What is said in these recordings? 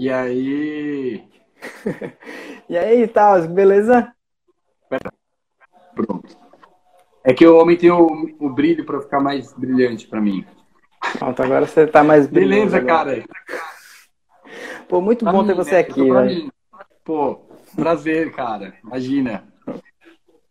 E aí? e aí, Taos, beleza? Pronto. É que o homem tem o, o brilho para ficar mais brilhante para mim. Pronto, agora você tá mais brilhante. Beleza, cara. Pô, muito pra bom mim, ter você né? aqui, velho. Pô, prazer, cara. Imagina.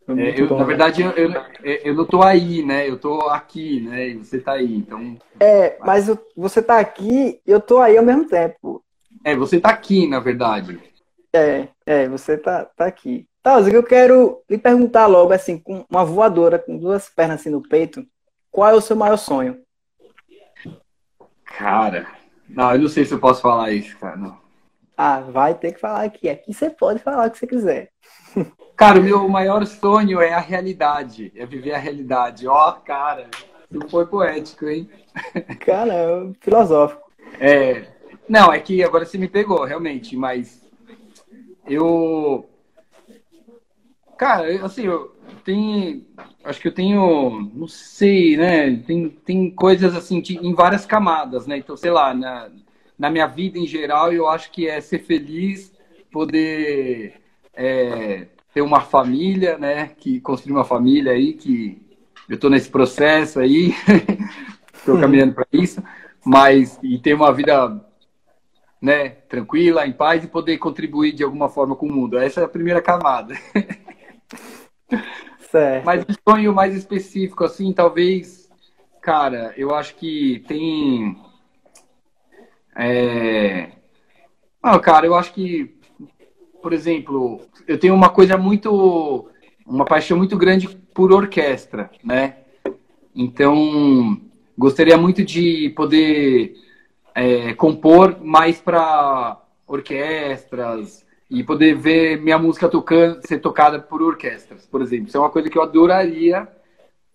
É, eu, na verdade, eu, eu, eu, não tô aí, né? Eu tô aqui, né? E você tá aí, então... É, mas você tá aqui e eu tô aí ao mesmo tempo. É, você tá aqui, na verdade. É, é, você tá, tá aqui. Tá, eu quero lhe perguntar logo, assim, com uma voadora, com duas pernas assim no peito, qual é o seu maior sonho? Cara, não, eu não sei se eu posso falar isso, cara, não. Ah, vai ter que falar aqui. Aqui você pode falar o que você quiser. Cara, o meu maior sonho é a realidade, é viver a realidade. Ó, oh, cara, isso foi poético, hein? Cara, é filosófico. É. Não, é que agora você me pegou, realmente, mas eu. Cara, assim, eu tenho. Acho que eu tenho. Não sei, né? Tem, tem coisas assim em várias camadas, né? Então, sei lá, na, na minha vida em geral, eu acho que é ser feliz, poder é, ter uma família, né? Que construir uma família aí, que eu estou nesse processo aí, estou caminhando para isso, mas e ter uma vida né, tranquila, em paz e poder contribuir de alguma forma com o mundo. Essa é a primeira camada. Certo. Mas um sonho mais específico, assim, talvez, cara, eu acho que tem é... Ah, cara, eu acho que, por exemplo, eu tenho uma coisa muito, uma paixão muito grande por orquestra, né? Então, gostaria muito de poder é, compor mais para orquestras e poder ver minha música tocando, ser tocada por orquestras, por exemplo. Isso é uma coisa que eu adoraria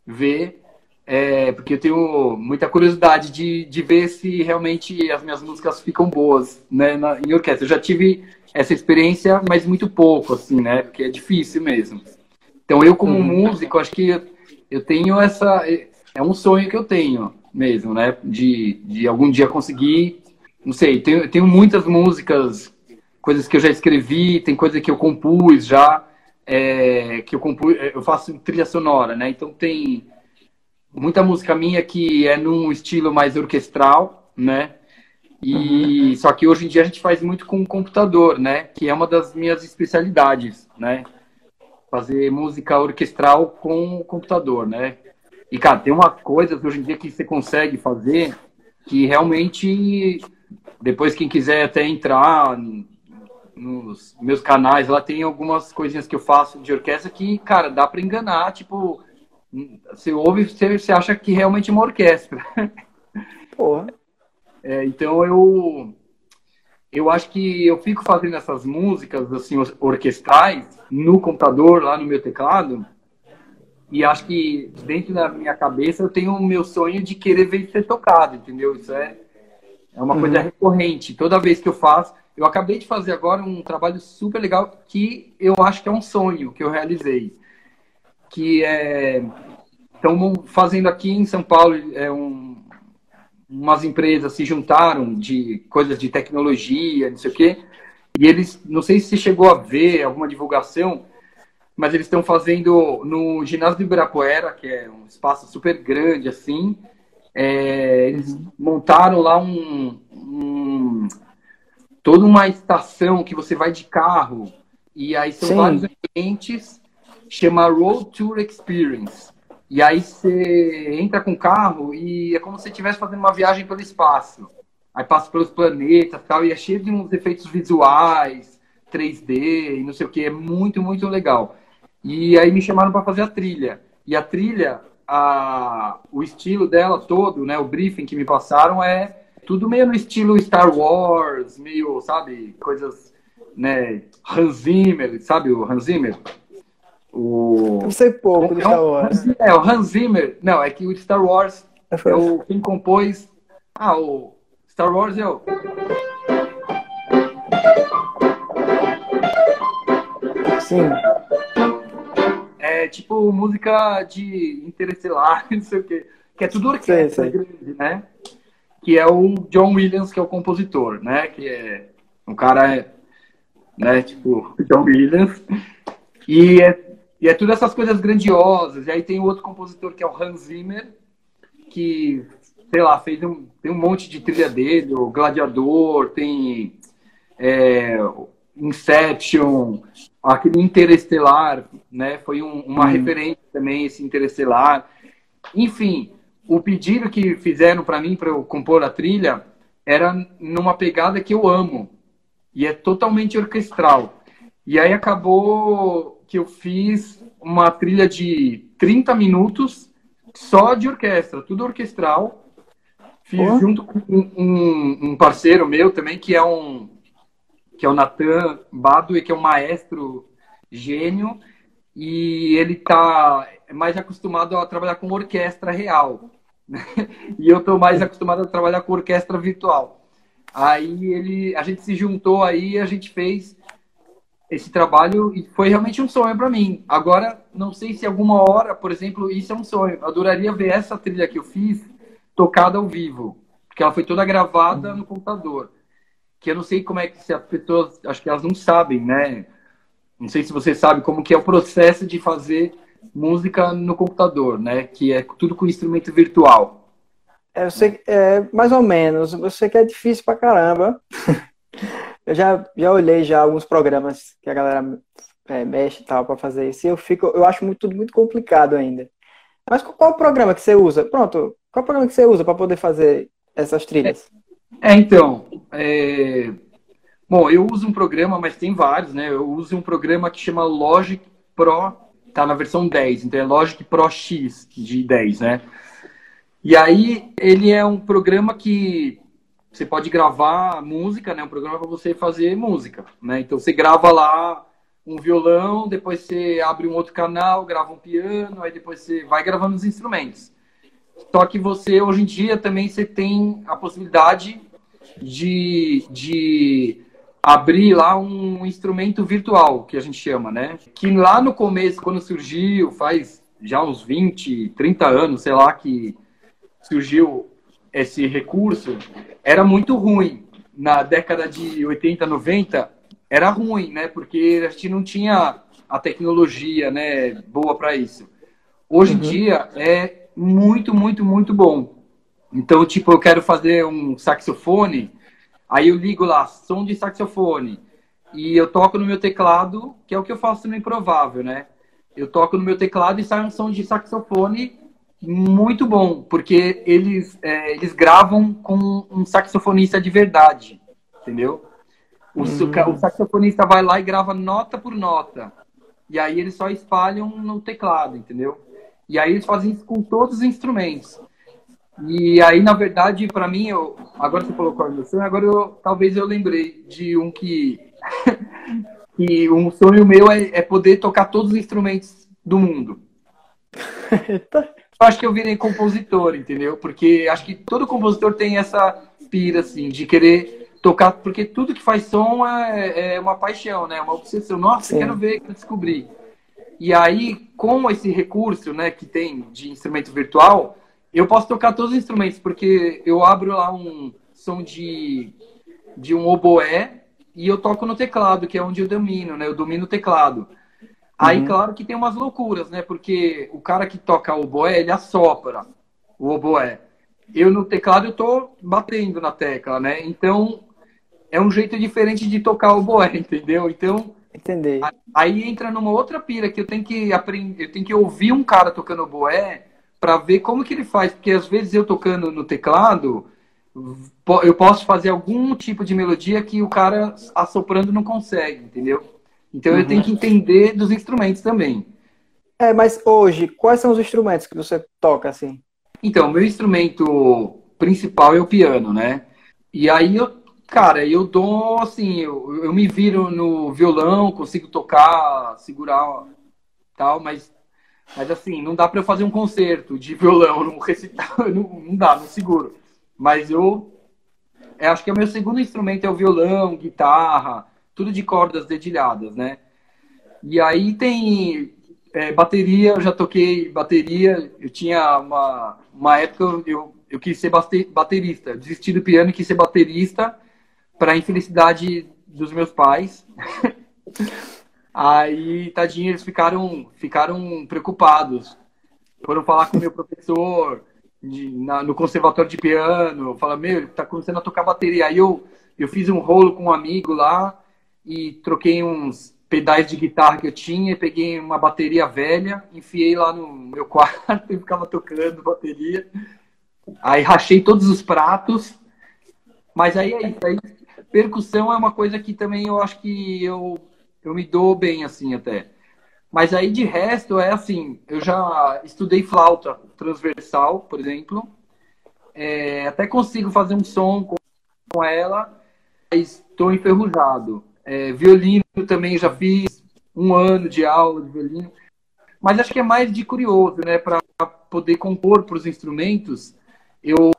ver é, porque eu tenho muita curiosidade de, de ver se realmente as minhas músicas ficam boas né, na, em orquestra. Eu já tive essa experiência, mas muito pouco, assim, né? Porque é difícil mesmo. Então, eu como uhum. músico, acho que eu tenho essa... É um sonho que eu tenho mesmo, né? De, de algum dia conseguir... Não sei, tenho, tenho muitas músicas, coisas que eu já escrevi, tem coisa que eu compus já, é, que eu compus... Eu faço trilha sonora, né? Então, tem muita música minha que é num estilo mais orquestral, né? E uhum. só que hoje em dia a gente faz muito com o computador, né? Que é uma das minhas especialidades, né? Fazer música orquestral com o computador, né? E cara, tem uma coisa hoje em dia que você consegue fazer que realmente depois quem quiser até entrar nos meus canais, lá tem algumas coisinhas que eu faço de orquestra que, cara, dá para enganar, tipo, você ouve, você, você acha que realmente é uma orquestra. Porra. É, então eu eu acho que eu fico fazendo essas músicas assim orquestrais no computador lá no meu teclado e acho que dentro da minha cabeça eu tenho o meu sonho de querer ver ser tocado, entendeu? Isso é é uma uhum. coisa recorrente. Toda vez que eu faço, eu acabei de fazer agora um trabalho super legal que eu acho que é um sonho que eu realizei que é, estão fazendo aqui em São Paulo é, um, umas empresas se juntaram de coisas de tecnologia, não sei o quê, e eles, não sei se chegou a ver alguma divulgação, mas eles estão fazendo no ginásio do Ibirapuera, que é um espaço super grande assim, é, eles montaram lá um, um, toda uma estação que você vai de carro e aí são Sim. vários ambientes chama Road Tour Experience. E aí você entra com o carro e é como se estivesse fazendo uma viagem pelo espaço. Aí passa pelos planetas e tal, e é cheio de uns efeitos visuais, 3D e não sei o que. É muito, muito legal. E aí me chamaram para fazer a trilha. E a trilha, a, o estilo dela todo, né, o briefing que me passaram é tudo meio no estilo Star Wars, meio, sabe, coisas, né, Hans Zimmer, sabe o Hans Zimmer? O... Eu sei pouco do é Star Wars. É, o Hans Zimmer. Não, é que o Star Wars é, é o quem compôs. Ah, o Star Wars é o. Sim. É tipo música de interestelar, não sei o quê. Que é tudo orquestra grande, né? Que é o John Williams, que é o compositor, né? Que é Um cara, é, né, tipo, John Williams. E é, e é tudo essas coisas grandiosas. E aí tem outro compositor que é o Hans Zimmer, que, sei lá, fez um, tem um monte de trilha dele, o Gladiador, tem é, Inception, aquele Interestelar, né? Foi um, uma hum. referência também, esse Interestelar. Enfim, o pedido que fizeram para mim para eu compor a trilha era numa pegada que eu amo e é totalmente orquestral. E aí acabou que eu fiz uma trilha de 30 minutos só de orquestra, tudo orquestral. Fiz oh. junto com um, um, parceiro meu também, que é um que é o Nathan Badue, que é um maestro gênio, e ele tá mais acostumado a trabalhar com orquestra real. e eu estou mais acostumado a trabalhar com orquestra virtual. Aí ele, a gente se juntou aí, a gente fez esse trabalho e foi realmente um sonho para mim. Agora, não sei se alguma hora, por exemplo, isso é um sonho. Eu adoraria ver essa trilha que eu fiz tocada ao vivo, porque ela foi toda gravada no computador. Que eu não sei como é que se as pessoas, acho que elas não sabem, né? Não sei se você sabe como que é o processo de fazer música no computador, né? Que é tudo com instrumento virtual. É, eu sei, é, mais ou menos. Eu sei que é difícil pra caramba. eu já, já olhei já alguns programas que a galera é, mexe e tal para fazer isso. E eu fico, eu acho muito, tudo muito complicado ainda. Mas qual o programa que você usa? Pronto, qual o programa que você usa para poder fazer essas trilhas? É, é então, é... bom, eu uso um programa, mas tem vários, né? Eu uso um programa que chama Logic Pro tá na versão 10, então é Logic Pro X de 10, né? E aí ele é um programa que você pode gravar música, né? Um programa para você fazer música, né? Então você grava lá um violão, depois você abre um outro canal, grava um piano, aí depois você vai gravando os instrumentos. Só que você hoje em dia também você tem a possibilidade de, de abrir lá um instrumento virtual, que a gente chama, né? Que lá no começo, quando surgiu, faz já uns 20, 30 anos, sei lá, que surgiu esse recurso, era muito ruim. Na década de 80, 90, era ruim, né? Porque a gente não tinha a tecnologia, né, boa para isso. Hoje em uhum. dia é muito, muito, muito bom. Então, tipo, eu quero fazer um saxofone, Aí eu ligo lá, som de saxofone. E eu toco no meu teclado, que é o que eu faço no Improvável, né? Eu toco no meu teclado e sai um som de saxofone muito bom, porque eles, é, eles gravam com um saxofonista de verdade, entendeu? O, hum. o saxofonista vai lá e grava nota por nota. E aí eles só espalham no teclado, entendeu? E aí eles fazem isso com todos os instrumentos. E aí, na verdade, para mim, eu, agora você falou com a emoção, agora eu, talvez eu lembrei de um que, que um sonho meu é, é poder tocar todos os instrumentos do mundo. acho que eu virei compositor, entendeu? Porque acho que todo compositor tem essa pira, assim, de querer tocar, porque tudo que faz som é, é uma paixão, né? Uma obsessão. Nossa, Sim. quero ver, quero descobrir. E aí, com esse recurso, né, que tem de instrumento virtual, eu posso tocar todos os instrumentos, porque eu abro lá um som de, de um oboé e eu toco no teclado, que é onde eu domino, né? Eu domino o teclado. Aí, uhum. claro que tem umas loucuras, né? Porque o cara que toca o oboé, ele assopra o oboé. Eu no teclado eu tô batendo na tecla, né? Então é um jeito diferente de tocar o oboé, entendeu? Então Entender. Aí entra numa outra pira que eu tenho que aprender, eu tenho que ouvir um cara tocando oboé para ver como que ele faz, porque às vezes eu tocando no teclado, eu posso fazer algum tipo de melodia que o cara assoprando não consegue, entendeu? Então uhum. eu tenho que entender dos instrumentos também. É, mas hoje, quais são os instrumentos que você toca assim? Então, meu instrumento principal é o piano, né? E aí eu, cara, eu dou assim, eu, eu me viro no violão, consigo tocar, segurar tal, mas mas assim, não dá para eu fazer um concerto de violão, num recital, não, não dá, não seguro. Mas eu, eu acho que é o meu segundo instrumento é o violão, guitarra, tudo de cordas dedilhadas, né? E aí tem é, bateria, eu já toquei bateria, eu tinha uma, uma época eu, eu quis ser baterista, desisti do piano e quis ser baterista para infelicidade dos meus pais. Aí, tadinho, eles ficaram, ficaram preocupados. Foram falar com o meu professor de, na, no conservatório de piano. Fala, meu, ele tá começando a tocar bateria. Aí eu, eu fiz um rolo com um amigo lá e troquei uns pedais de guitarra que eu tinha, peguei uma bateria velha, enfiei lá no meu quarto e ficava tocando bateria. Aí rachei todos os pratos. Mas aí é isso. Aí, percussão é uma coisa que também eu acho que eu eu me dou bem assim até. Mas aí de resto é assim, eu já estudei flauta transversal, por exemplo. É, até consigo fazer um som com, com ela, mas estou enferrujado. É, violino também já fiz um ano de aula de violino. Mas acho que é mais de curioso, né? Para poder compor para os instrumentos, eu,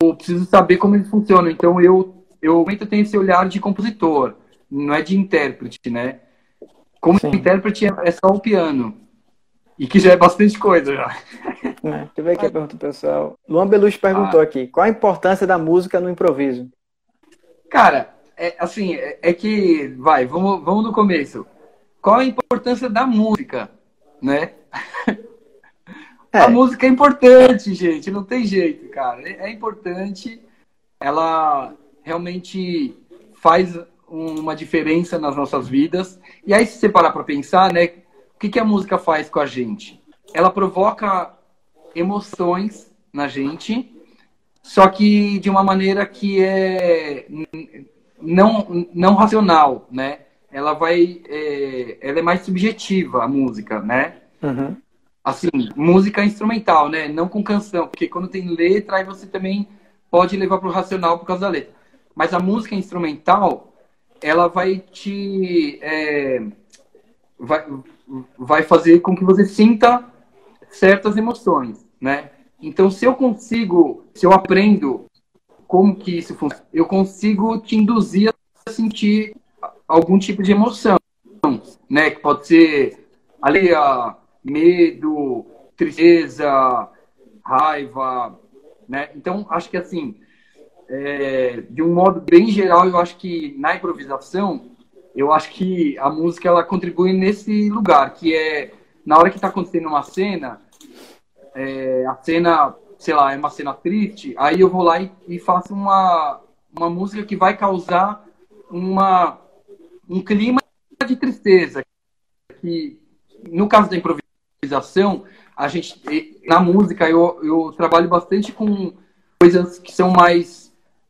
eu preciso saber como eles funcionam. Então eu eu tenho esse olhar de compositor, não é de intérprete, né? Como Sim. intérprete é só o piano. E que já é bastante coisa já. É, deixa eu ver aqui a pergunta pessoal. Luan Belucci perguntou ah. aqui: qual a importância da música no improviso? Cara, é, assim, é, é, que. Vai, vamos, vamos no começo. Qual a importância da música, né? É. A música é importante, gente, não tem jeito, cara. É, é importante. Ela realmente faz uma diferença nas nossas vidas. E aí, se você parar para pensar, né, o que, que a música faz com a gente? Ela provoca emoções na gente, só que de uma maneira que é não, não racional, né? Ela vai, é, ela é mais subjetiva a música, né? Uhum. Assim, música instrumental, né? Não com canção, porque quando tem letra, aí você também pode levar para o racional por causa da letra. Mas a música instrumental, ela vai te é, vai, vai fazer com que você sinta certas emoções, né? Então, se eu consigo, se eu aprendo como que isso funciona, eu consigo te induzir a sentir algum tipo de emoção, né? Que pode ser alegria, medo, tristeza, raiva, né? Então, acho que assim, é, de um modo bem geral, eu acho que na improvisação, eu acho que a música ela contribui nesse lugar, que é na hora que está acontecendo uma cena, é, a cena, sei lá, é uma cena triste, aí eu vou lá e, e faço uma, uma música que vai causar uma, um clima de tristeza. Que, no caso da improvisação, a gente, na música, eu, eu trabalho bastante com coisas que são mais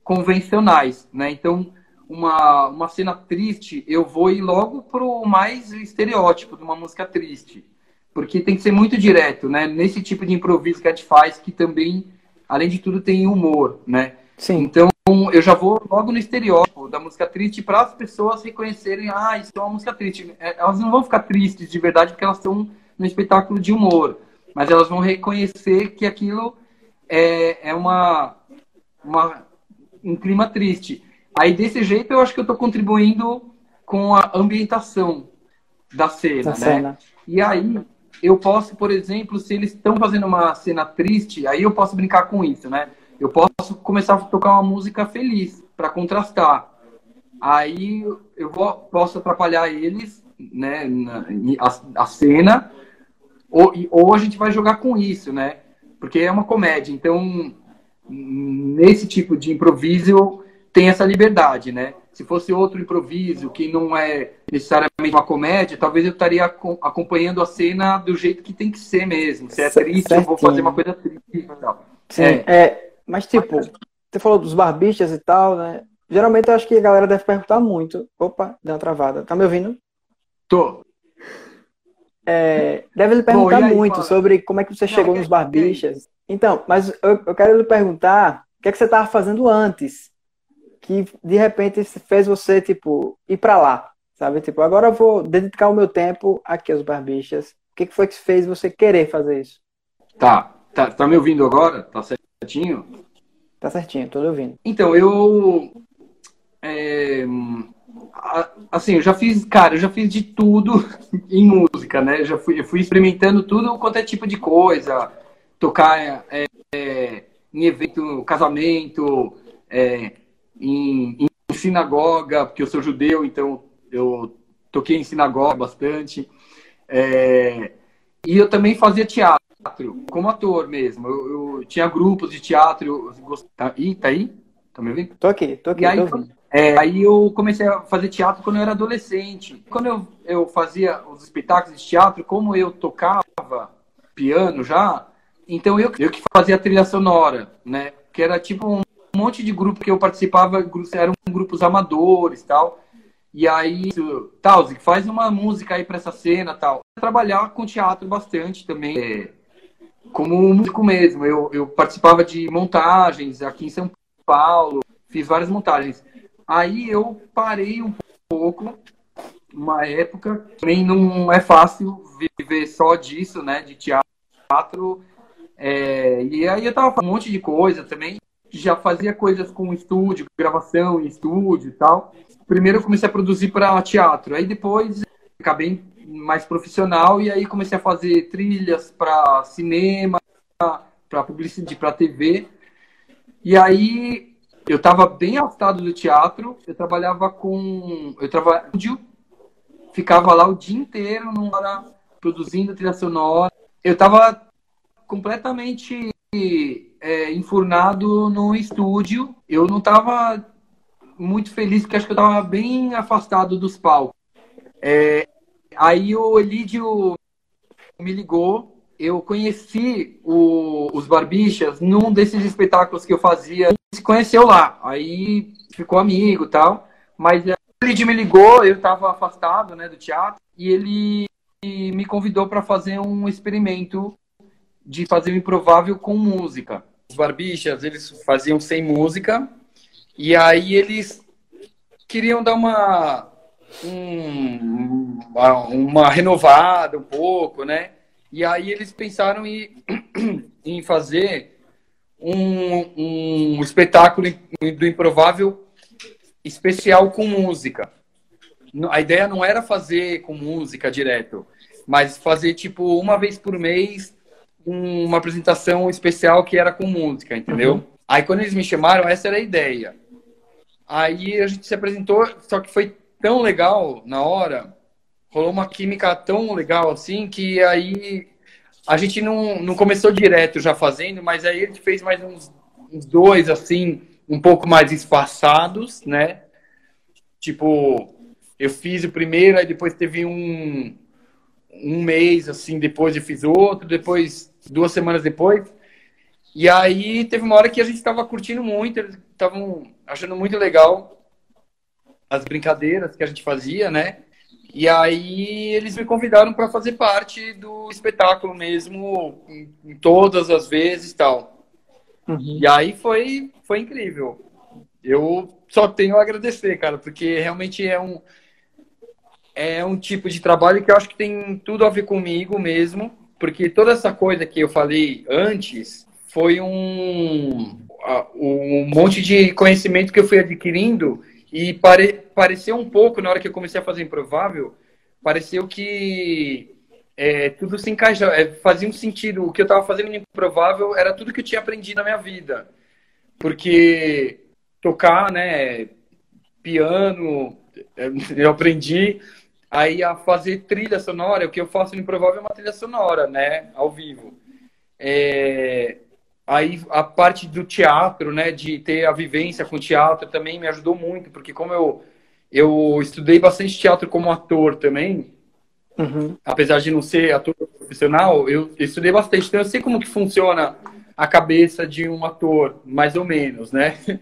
convencionais, né? Então, uma, uma cena triste, eu vou ir logo pro mais estereótipo de uma música triste. Porque tem que ser muito direto, né? Nesse tipo de improviso que a gente faz, que também, além de tudo, tem humor, né? Sim. Então, eu já vou logo no estereótipo da música triste para as pessoas reconhecerem, ah, isso é uma música triste. É, elas não vão ficar tristes de verdade porque elas estão no espetáculo de humor, mas elas vão reconhecer que aquilo é, é uma, uma um clima triste. Aí, desse jeito, eu acho que eu estou contribuindo com a ambientação da cena, da né? Cena. E aí, eu posso, por exemplo, se eles estão fazendo uma cena triste, aí eu posso brincar com isso, né? Eu posso começar a tocar uma música feliz para contrastar. Aí eu vou, posso atrapalhar eles, né, na, a, a, cena, ou, ou a gente vai jogar com isso, né? Porque é uma comédia, então nesse tipo de improviso tem essa liberdade, né? Se fosse outro improviso que não é necessariamente uma comédia, talvez eu estaria acompanhando a cena do jeito que tem que ser mesmo. Se é triste, Certinho. eu vou fazer uma coisa triste e tal. Sim, é. é. mas tipo, você falou dos barbichas e tal, né? Geralmente eu acho que a galera deve perguntar muito. Opa, deu uma travada. Tá me ouvindo? Tô. É, deve lhe perguntar Bom, aí, muito fala. sobre como é que você não, chegou nos barbichas. Então, mas eu, eu quero lhe perguntar o que, é que você estava fazendo antes que de repente fez você, tipo, ir para lá, sabe? Tipo, agora eu vou dedicar o meu tempo aqui aos barbichas. O que, que foi que fez você querer fazer isso? Tá, tá, tá me ouvindo agora? Tá certinho? Tá certinho, tô ouvindo. Então, eu. É, assim, eu já fiz, cara, eu já fiz de tudo em música, né? Eu já fui, eu fui experimentando tudo quanto é tipo de coisa tocar é, é, em evento, casamento, é, em, em, sinagoga, porque eu sou judeu, então eu toquei em sinagoga bastante. É, e eu também fazia teatro, como ator mesmo. Eu, eu tinha grupos de teatro. Eu, tá, Ih, tá aí? Tá me ouvindo? Tô aqui, tô aqui. E aí, é, aí eu comecei a fazer teatro quando eu era adolescente. Quando eu, eu fazia os espetáculos de teatro, como eu tocava piano já, então eu, eu que fazia a trilha sonora, né? Que era tipo um monte de grupo que eu participava, eram grupos amadores tal. E aí, tal, faz uma música aí para essa cena tal. Trabalhar com teatro bastante também, é, como músico mesmo. Eu, eu participava de montagens aqui em São Paulo, fiz várias montagens. Aí eu parei um pouco, uma época, também não é fácil viver só disso, né, de teatro. É, e aí eu tava fazendo um monte de coisa também. Já fazia coisas com estúdio, gravação em estúdio e tal primeiro eu comecei a produzir para teatro, aí depois acabei mais profissional e aí comecei a fazer trilhas para cinema, para publicidade, para TV. E aí eu estava bem afastado do teatro, eu trabalhava com eu trabalhava ficava lá o dia inteiro numa produzindo trilha sonora. Eu estava completamente é, enfurnado no estúdio. Eu não estava muito feliz, porque acho que eu estava bem afastado dos palcos. É, aí o Elídio me ligou, eu conheci o, os Barbichas num desses espetáculos que eu fazia, se conheceu lá, aí ficou amigo tal, mas o Elídio me ligou, eu estava afastado né, do teatro, e ele me convidou para fazer um experimento de fazer o improvável com música. Os Barbichas, eles faziam sem música, e aí eles queriam dar uma, um, uma renovada um pouco, né? E aí eles pensaram em, em fazer um, um espetáculo do improvável especial com música. A ideia não era fazer com música direto, mas fazer tipo uma vez por mês uma apresentação especial que era com música, entendeu? Uhum. Aí quando eles me chamaram, essa era a ideia. Aí a gente se apresentou, só que foi tão legal na hora, rolou uma química tão legal assim, que aí a gente não, não começou direto já fazendo, mas aí a gente fez mais uns, uns dois, assim, um pouco mais espaçados, né? Tipo, eu fiz o primeiro, aí depois teve um, um mês, assim, depois eu fiz outro, depois, duas semanas depois. E aí teve uma hora que a gente estava curtindo muito, eles estavam achando muito legal as brincadeiras que a gente fazia, né? E aí eles me convidaram para fazer parte do espetáculo mesmo, em, todas as vezes tal. Uhum. E aí foi, foi incrível. Eu só tenho a agradecer, cara, porque realmente é um, é um tipo de trabalho que eu acho que tem tudo a ver comigo mesmo, porque toda essa coisa que eu falei antes foi um, um monte de conhecimento que eu fui adquirindo e pare, pareceu um pouco, na hora que eu comecei a fazer improvável, pareceu que é, tudo se encaixa, é, fazia um sentido. O que eu estava fazendo no improvável era tudo que eu tinha aprendido na minha vida. Porque tocar, né, piano, eu aprendi aí a fazer trilha sonora, o que eu faço no improvável é uma trilha sonora, né, ao vivo. É, Aí a parte do teatro, né, de ter a vivência com teatro também me ajudou muito, porque como eu, eu estudei bastante teatro como ator também, uhum. apesar de não ser ator profissional, eu estudei bastante, então eu sei como que funciona a cabeça de um ator, mais ou menos, né?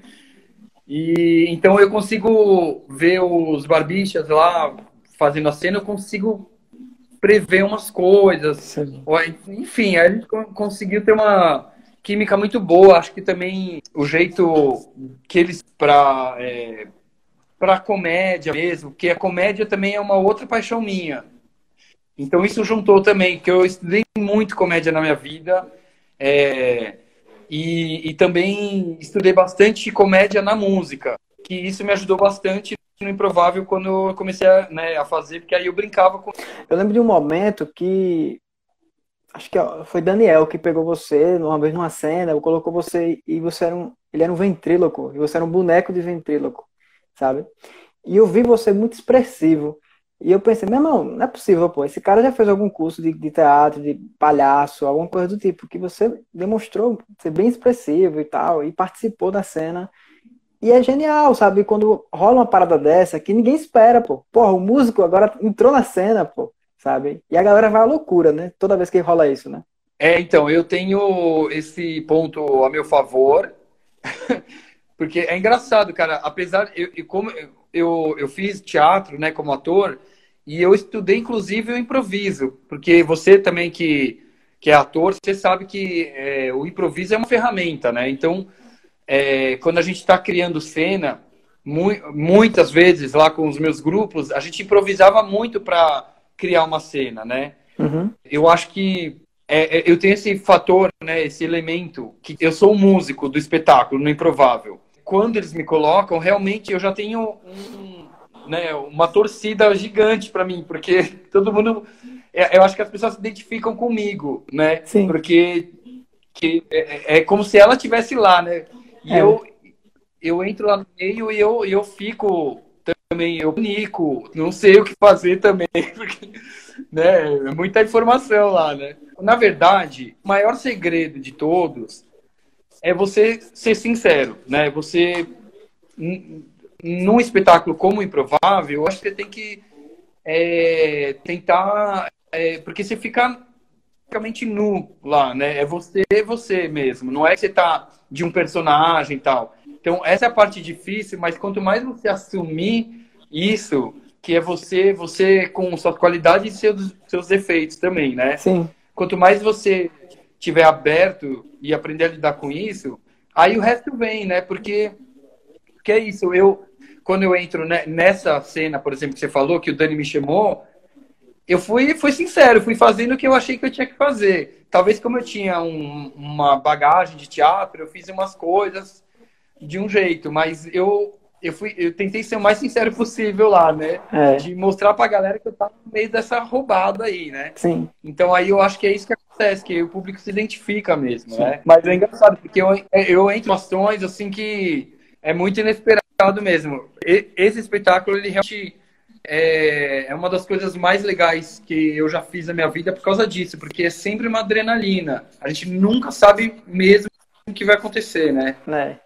E então eu consigo ver os barbichas lá fazendo a cena, eu consigo prever umas coisas. Sim. Enfim, aí a gente conseguiu ter uma química muito boa. Acho que também o jeito que eles para é, para comédia mesmo, que a comédia também é uma outra paixão minha. Então isso juntou também, que eu estudei muito comédia na minha vida é, e, e também estudei bastante comédia na música, que isso me ajudou bastante no improvável quando eu comecei a, né, a fazer, porque aí eu brincava com. Eu lembro de um momento que acho que foi Daniel que pegou você uma vez numa cena, colocou você e você era um, ele era um ventríloco, e você era um boneco de ventríloco. sabe? E eu vi você muito expressivo. E eu pensei, meu irmão, não é possível, pô. Esse cara já fez algum curso de, de teatro, de palhaço, alguma coisa do tipo, que você demonstrou ser bem expressivo e tal, e participou da cena. E é genial, sabe? Quando rola uma parada dessa que ninguém espera, pô. Porra, o músico agora entrou na cena, pô, sabe? E a galera vai à loucura, né? Toda vez que rola isso, né? É, então, eu tenho esse ponto a meu favor, porque é engraçado, cara. Apesar, eu, eu como eu, eu fiz teatro, né, como ator, e eu estudei, inclusive, o improviso, porque você também que, que é ator, você sabe que é, o improviso é uma ferramenta, né? Então, é, quando a gente está criando cena, mu muitas vezes lá com os meus grupos, a gente improvisava muito para criar uma cena, né? Uhum. Eu acho que é, é, eu tenho esse fator, né, esse elemento, que eu sou um músico do espetáculo, no improvável. Quando eles me colocam, realmente eu já tenho um, né, uma torcida gigante para mim, porque todo mundo. É, eu acho que as pessoas se identificam comigo, né? Sim. Porque que é, é como se ela estivesse lá, né? E é. eu, eu entro lá no meio e eu, eu fico também, eu nico, não sei o que fazer também, porque né, é muita informação lá, né? Na verdade, o maior segredo de todos é você ser sincero, né? Você num espetáculo como Improvável, eu acho que você tem que é, tentar. É, porque você fica praticamente nu lá, né? É você, você mesmo. Não é que você tá de um personagem e tal. Então, essa é a parte difícil, mas quanto mais você assumir isso, que é você, você com suas qualidades e seus, seus defeitos também, né? Sim. Quanto mais você tiver aberto e aprender a lidar com isso, aí o resto vem, né? Porque, porque é isso, eu quando eu entro nessa cena, por exemplo, que você falou, que o Dani me chamou, eu fui, fui sincero, fui fazendo o que eu achei que eu tinha que fazer. Talvez como eu tinha um, uma bagagem de teatro, eu fiz umas coisas de um jeito, mas eu eu fui eu tentei ser o mais sincero possível lá, né? É. De mostrar pra galera que eu tava no meio dessa roubada aí, né? Sim. Então aí eu acho que é isso que acontece, que o público se identifica mesmo, Sim. né? Mas é engraçado, porque eu, eu entro em ações assim que é muito inesperado mesmo. Esse espetáculo, ele realmente é, é uma das coisas mais legais que eu já fiz na minha vida por causa disso, porque é sempre uma adrenalina. A gente nunca sabe mesmo o que vai acontecer, né? É.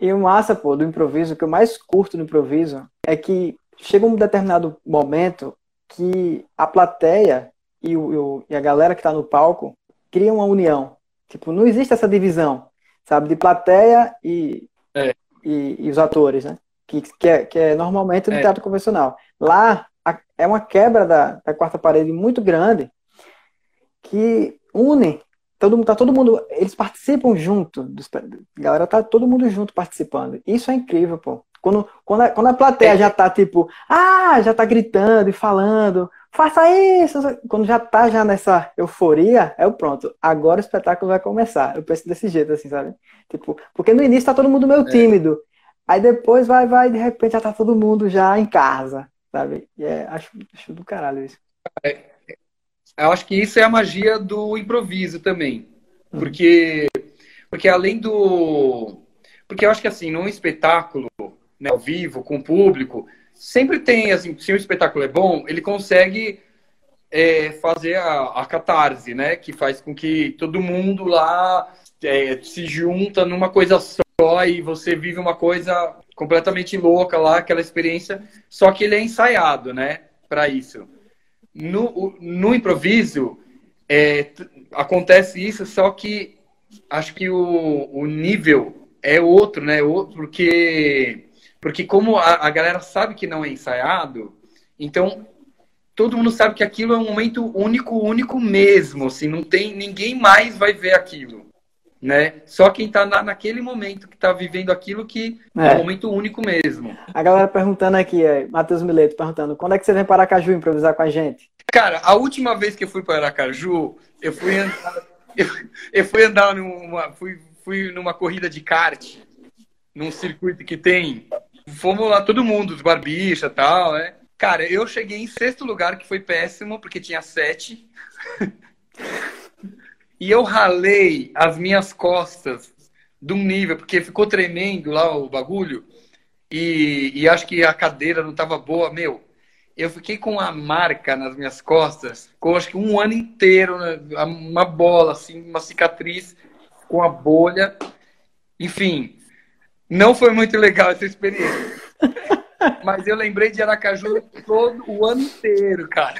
E o massa, pô, do improviso, que eu mais curto no improviso, é que chega um determinado momento que a plateia e, o, e a galera que está no palco criam uma união. Tipo, não existe essa divisão, sabe, de plateia e, é e, e os atores, né? Que, que, é, que é normalmente no é. teatro convencional. Lá a, é uma quebra da, da quarta parede muito grande que une todo mundo, tá todo mundo, eles participam junto, dos, a galera tá todo mundo junto participando. Isso é incrível, pô. Quando, quando, a, quando a plateia é. já tá tipo, ah, já tá gritando e falando, faça isso, quando já tá já nessa euforia, é o pronto. Agora o espetáculo vai começar. Eu penso desse jeito, assim, sabe? Tipo, porque no início tá todo mundo meio é. Aí depois vai, vai, de repente já tá todo mundo já em casa, sabe? E é, acho, acho do caralho isso. É, eu acho que isso é a magia do improviso também. Hum. Porque, porque além do. Porque eu acho que assim, num espetáculo né, ao vivo, com o público, sempre tem, assim, se o espetáculo é bom, ele consegue é, fazer a, a catarse, né? Que faz com que todo mundo lá é, se junta numa coisa só e você vive uma coisa completamente louca lá, aquela experiência, só que ele é ensaiado, né? Para isso. No, no improviso, é, acontece isso, só que acho que o, o nível é outro, né? Outro, porque porque como a, a galera sabe que não é ensaiado, então todo mundo sabe que aquilo é um momento único, único mesmo, assim, não tem ninguém mais vai ver aquilo, né? Só quem tá na, naquele momento que tá vivendo aquilo que é. é um momento único mesmo. A galera perguntando aqui, é, Matheus Mileto perguntando, quando é que você vem para Aracaju improvisar com a gente? Cara, a última vez que eu fui para Aracaju, eu fui andar, eu, eu fui andar numa, fui, fui numa corrida de kart, num circuito que tem Fomos lá todo mundo, os barbicha e tal, né? Cara, eu cheguei em sexto lugar, que foi péssimo, porque tinha sete. e eu ralei as minhas costas de um nível, porque ficou tremendo lá o bagulho. e, e acho que a cadeira não estava boa, meu. Eu fiquei com uma marca nas minhas costas, com acho que um ano inteiro, né, uma bola, assim, uma cicatriz com a bolha. Enfim, não foi muito legal essa experiência. Mas eu lembrei de Aracaju todo o ano inteiro, cara.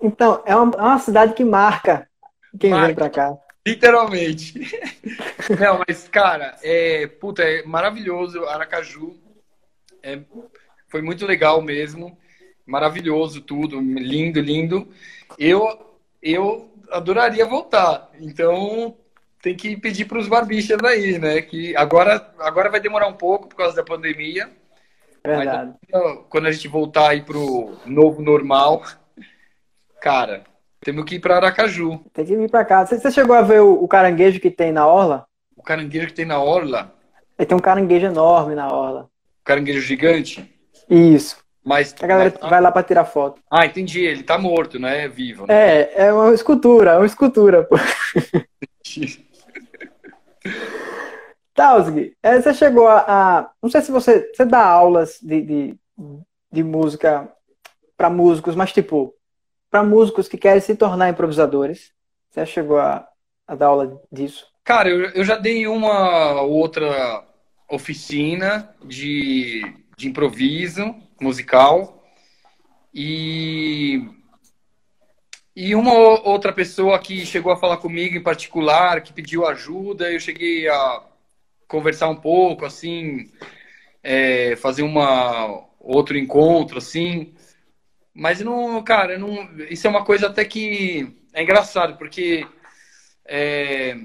Então, é uma, é uma cidade que marca quem marca. vem pra cá. Literalmente. Não, mas, cara, é, puta, é maravilhoso. Aracaju é, foi muito legal mesmo. Maravilhoso tudo. Lindo, lindo. Eu, eu adoraria voltar. Então, tem que pedir para os barbichas aí, né? Que agora, agora vai demorar um pouco por causa da pandemia. Verdade. Mas, quando a gente voltar aí pro novo normal, cara, temos que ir para Aracaju. Tem que vir para cá. Você chegou a ver o, o, caranguejo que tem na orla? O caranguejo que tem na orla? Ele tem um caranguejo enorme na orla. O caranguejo gigante? Isso. Mas a galera mas... vai lá para tirar foto. Ah, entendi. Ele tá morto, não é vivo. Né? É, é uma escultura, é uma escultura. Pô. Tausg, é, você chegou a, a, Não sei se você, você dá aulas de, de, de música para músicos, mas tipo, para músicos que querem se tornar improvisadores. Você chegou a, a dar aula disso? Cara, eu, eu já dei uma outra oficina de, de improviso musical e e uma outra pessoa que chegou a falar comigo em particular, que pediu ajuda, eu cheguei a conversar um pouco, assim, é, fazer uma outro encontro, assim. Mas não, cara, não, isso é uma coisa até que é engraçado, porque é,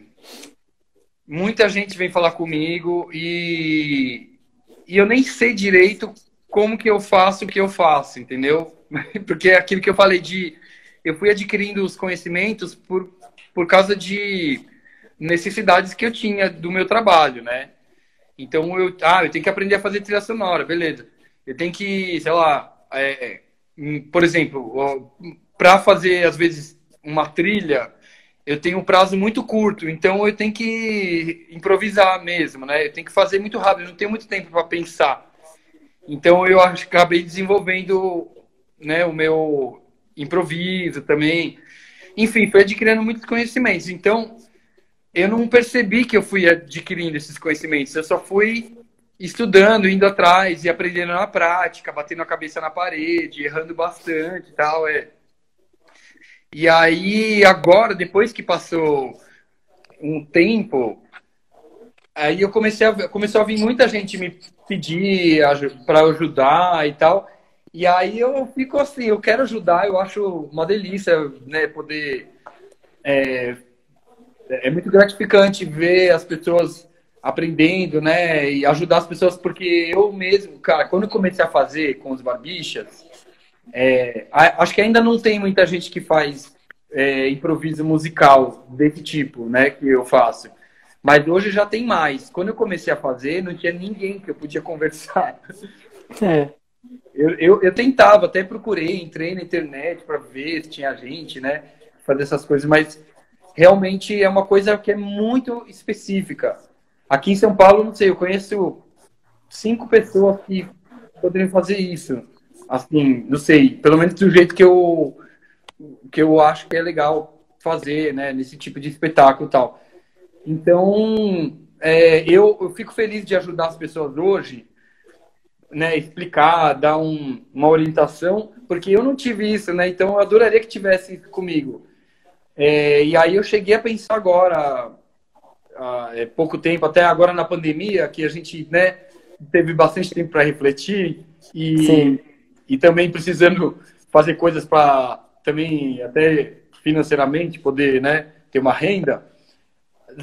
muita gente vem falar comigo e, e eu nem sei direito como que eu faço o que eu faço, entendeu? Porque é aquilo que eu falei de eu fui adquirindo os conhecimentos por, por causa de necessidades que eu tinha do meu trabalho, né? Então eu, ah, eu tenho que aprender a fazer trilha sonora, beleza? Eu tenho que, sei lá, é, por exemplo, para fazer às vezes uma trilha, eu tenho um prazo muito curto, então eu tenho que improvisar mesmo, né? Eu tenho que fazer muito rápido, não tenho muito tempo para pensar. Então eu acabei desenvolvendo, né, o meu improviso também. Enfim, foi adquirindo muitos conhecimentos. Então, eu não percebi que eu fui adquirindo esses conhecimentos. Eu só fui estudando, indo atrás e aprendendo na prática, batendo a cabeça na parede, errando bastante e tal. É. E aí, agora, depois que passou um tempo, aí eu comecei a, começou a vir muita gente me pedir para ajudar e tal. E aí eu fico assim, eu quero ajudar, eu acho uma delícia, né, poder... É, é muito gratificante ver as pessoas aprendendo, né, e ajudar as pessoas, porque eu mesmo, cara, quando eu comecei a fazer com os barbichas, é, acho que ainda não tem muita gente que faz é, improviso musical desse tipo, né, que eu faço. Mas hoje já tem mais. Quando eu comecei a fazer, não tinha ninguém que eu podia conversar. É. Eu, eu, eu, tentava, até procurei, entrei na internet para ver se tinha gente, né? Fazer essas coisas, mas realmente é uma coisa que é muito específica. Aqui em São Paulo, não sei, eu conheço cinco pessoas que poderiam fazer isso. Assim, não sei, pelo menos do jeito que eu, que eu acho que é legal fazer, né? Nesse tipo de espetáculo e tal. Então, é, eu, eu fico feliz de ajudar as pessoas hoje né, explicar, dar um, uma orientação, porque eu não tive isso, né? Então eu adoraria que tivesse comigo. É, e aí eu cheguei a pensar agora, há é, pouco tempo, até agora na pandemia, que a gente né, teve bastante tempo para refletir e, e também precisando fazer coisas para também até financeiramente poder né, ter uma renda.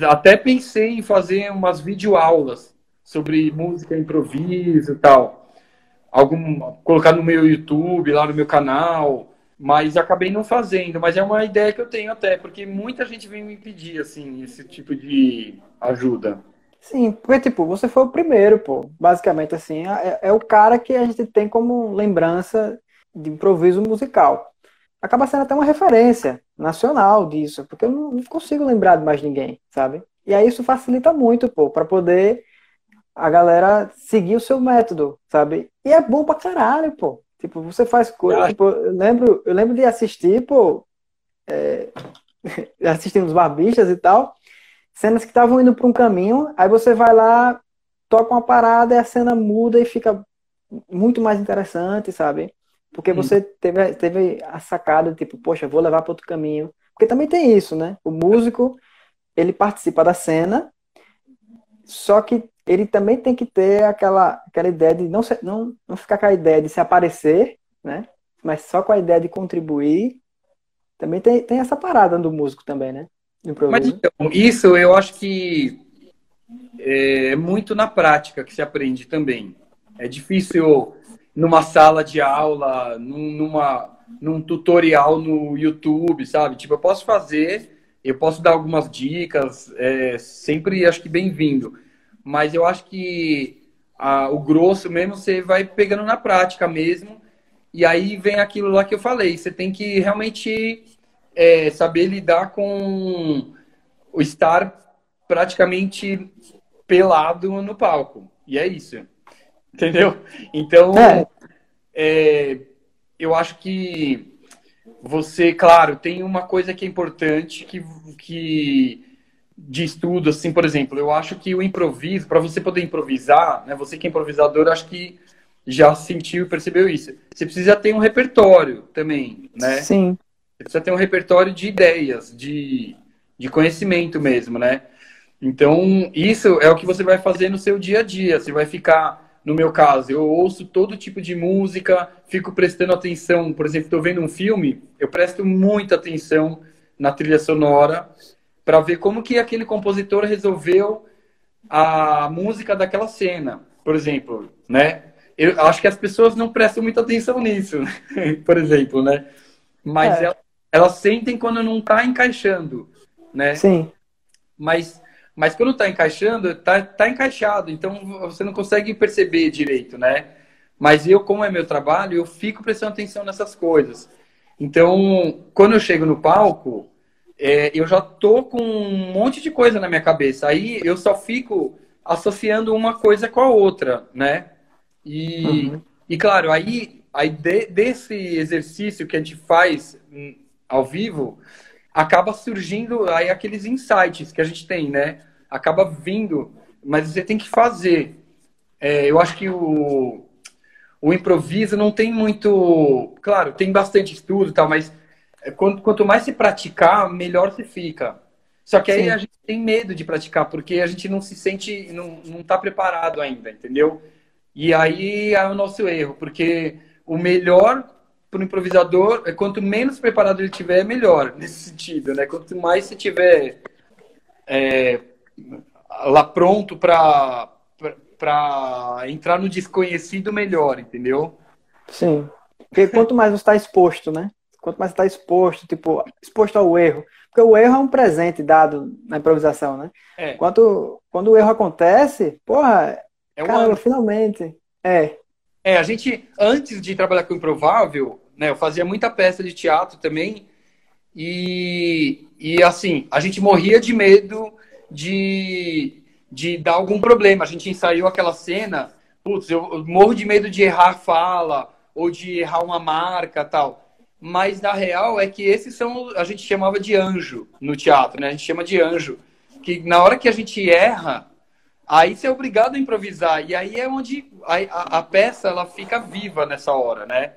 Até pensei em fazer umas videoaulas sobre música improviso e tal. Algum colocar no meu YouTube, lá no meu canal, mas acabei não fazendo. Mas é uma ideia que eu tenho até, porque muita gente vem me pedir assim esse tipo de ajuda. Sim, porque tipo, você foi o primeiro, pô. Basicamente assim, é, é o cara que a gente tem como lembrança de improviso musical. Acaba sendo até uma referência nacional disso, porque eu não consigo lembrar de mais ninguém, sabe? E aí isso facilita muito, pô, para poder a galera seguir o seu método, sabe? E é bom pra caralho, pô. Tipo, você faz coisa. Tipo, eu lembro, eu lembro de assistir, pô. É, assistindo os barbistas e tal. Cenas que estavam indo para um caminho, aí você vai lá, toca uma parada e a cena muda e fica muito mais interessante, sabe? Porque você teve, teve a sacada, tipo, poxa, vou levar para outro caminho. Porque também tem isso, né? O músico, ele participa da cena, só que ele também tem que ter aquela, aquela ideia de não, não, não ficar com a ideia de se aparecer, né? Mas só com a ideia de contribuir. Também tem, tem essa parada do músico também, né? Mas então, isso eu acho que é muito na prática que se aprende também. É difícil numa sala de aula, numa, num tutorial no YouTube, sabe? Tipo, eu posso fazer, eu posso dar algumas dicas, é, sempre acho que bem-vindo mas eu acho que a, o grosso mesmo você vai pegando na prática mesmo. E aí vem aquilo lá que eu falei. Você tem que realmente é, saber lidar com o estar praticamente pelado no palco. E é isso. Entendeu? Então, é. É, eu acho que você, claro, tem uma coisa que é importante que, que de estudo, assim, por exemplo, eu acho que o improviso, para você poder improvisar, né, você que é improvisador, acho que já sentiu e percebeu isso. Você precisa ter um repertório também, né? Sim. Você precisa ter um repertório de ideias, de, de conhecimento mesmo, né? Então, isso é o que você vai fazer no seu dia a dia. Você vai ficar, no meu caso, eu ouço todo tipo de música, fico prestando atenção. Por exemplo, estou vendo um filme, eu presto muita atenção na trilha sonora para ver como que aquele compositor resolveu a música daquela cena, por exemplo, né? Eu acho que as pessoas não prestam muita atenção nisso, por exemplo, né? Mas é. elas, elas, sentem quando não está encaixando, né? Sim. Mas, mas quando está encaixando, está tá encaixado, então você não consegue perceber direito, né? Mas eu, como é meu trabalho, eu fico prestando atenção nessas coisas. Então, quando eu chego no palco, é, eu já tô com um monte de coisa na minha cabeça. Aí eu só fico associando uma coisa com a outra, né? E, uhum. e claro, aí, aí de, desse exercício que a gente faz hum, ao vivo, acaba surgindo aí aqueles insights que a gente tem, né? Acaba vindo, mas você tem que fazer. É, eu acho que o, o improviso não tem muito. Claro, tem bastante estudo e tal, mas quanto, quanto mais se praticar, melhor se fica. Só que aí Sim. a gente tem medo de praticar, porque a gente não se sente, não, não tá preparado ainda, entendeu? E aí é o nosso erro, porque o melhor para o improvisador é quanto menos preparado ele tiver, melhor, nesse sentido, né? Quanto mais você tiver é, lá pronto para para entrar no desconhecido, melhor, entendeu? Sim. Porque quanto mais você está exposto, né? Quanto mais você está exposto, tipo, exposto ao erro. Porque o erro é um presente dado na improvisação, né? É. Quando, quando o erro acontece, porra, é caramba, finalmente. É. É, a gente, antes de trabalhar com o improvável, né, eu fazia muita peça de teatro também, e, e assim, a gente morria de medo de, de dar algum problema. A gente ensaiou aquela cena, putz, eu, eu morro de medo de errar fala, ou de errar uma marca tal mas na real é que esses são a gente chamava de anjo no teatro, né? A gente chama de anjo, que na hora que a gente erra, aí você é obrigado a improvisar e aí é onde a, a peça ela fica viva nessa hora, né?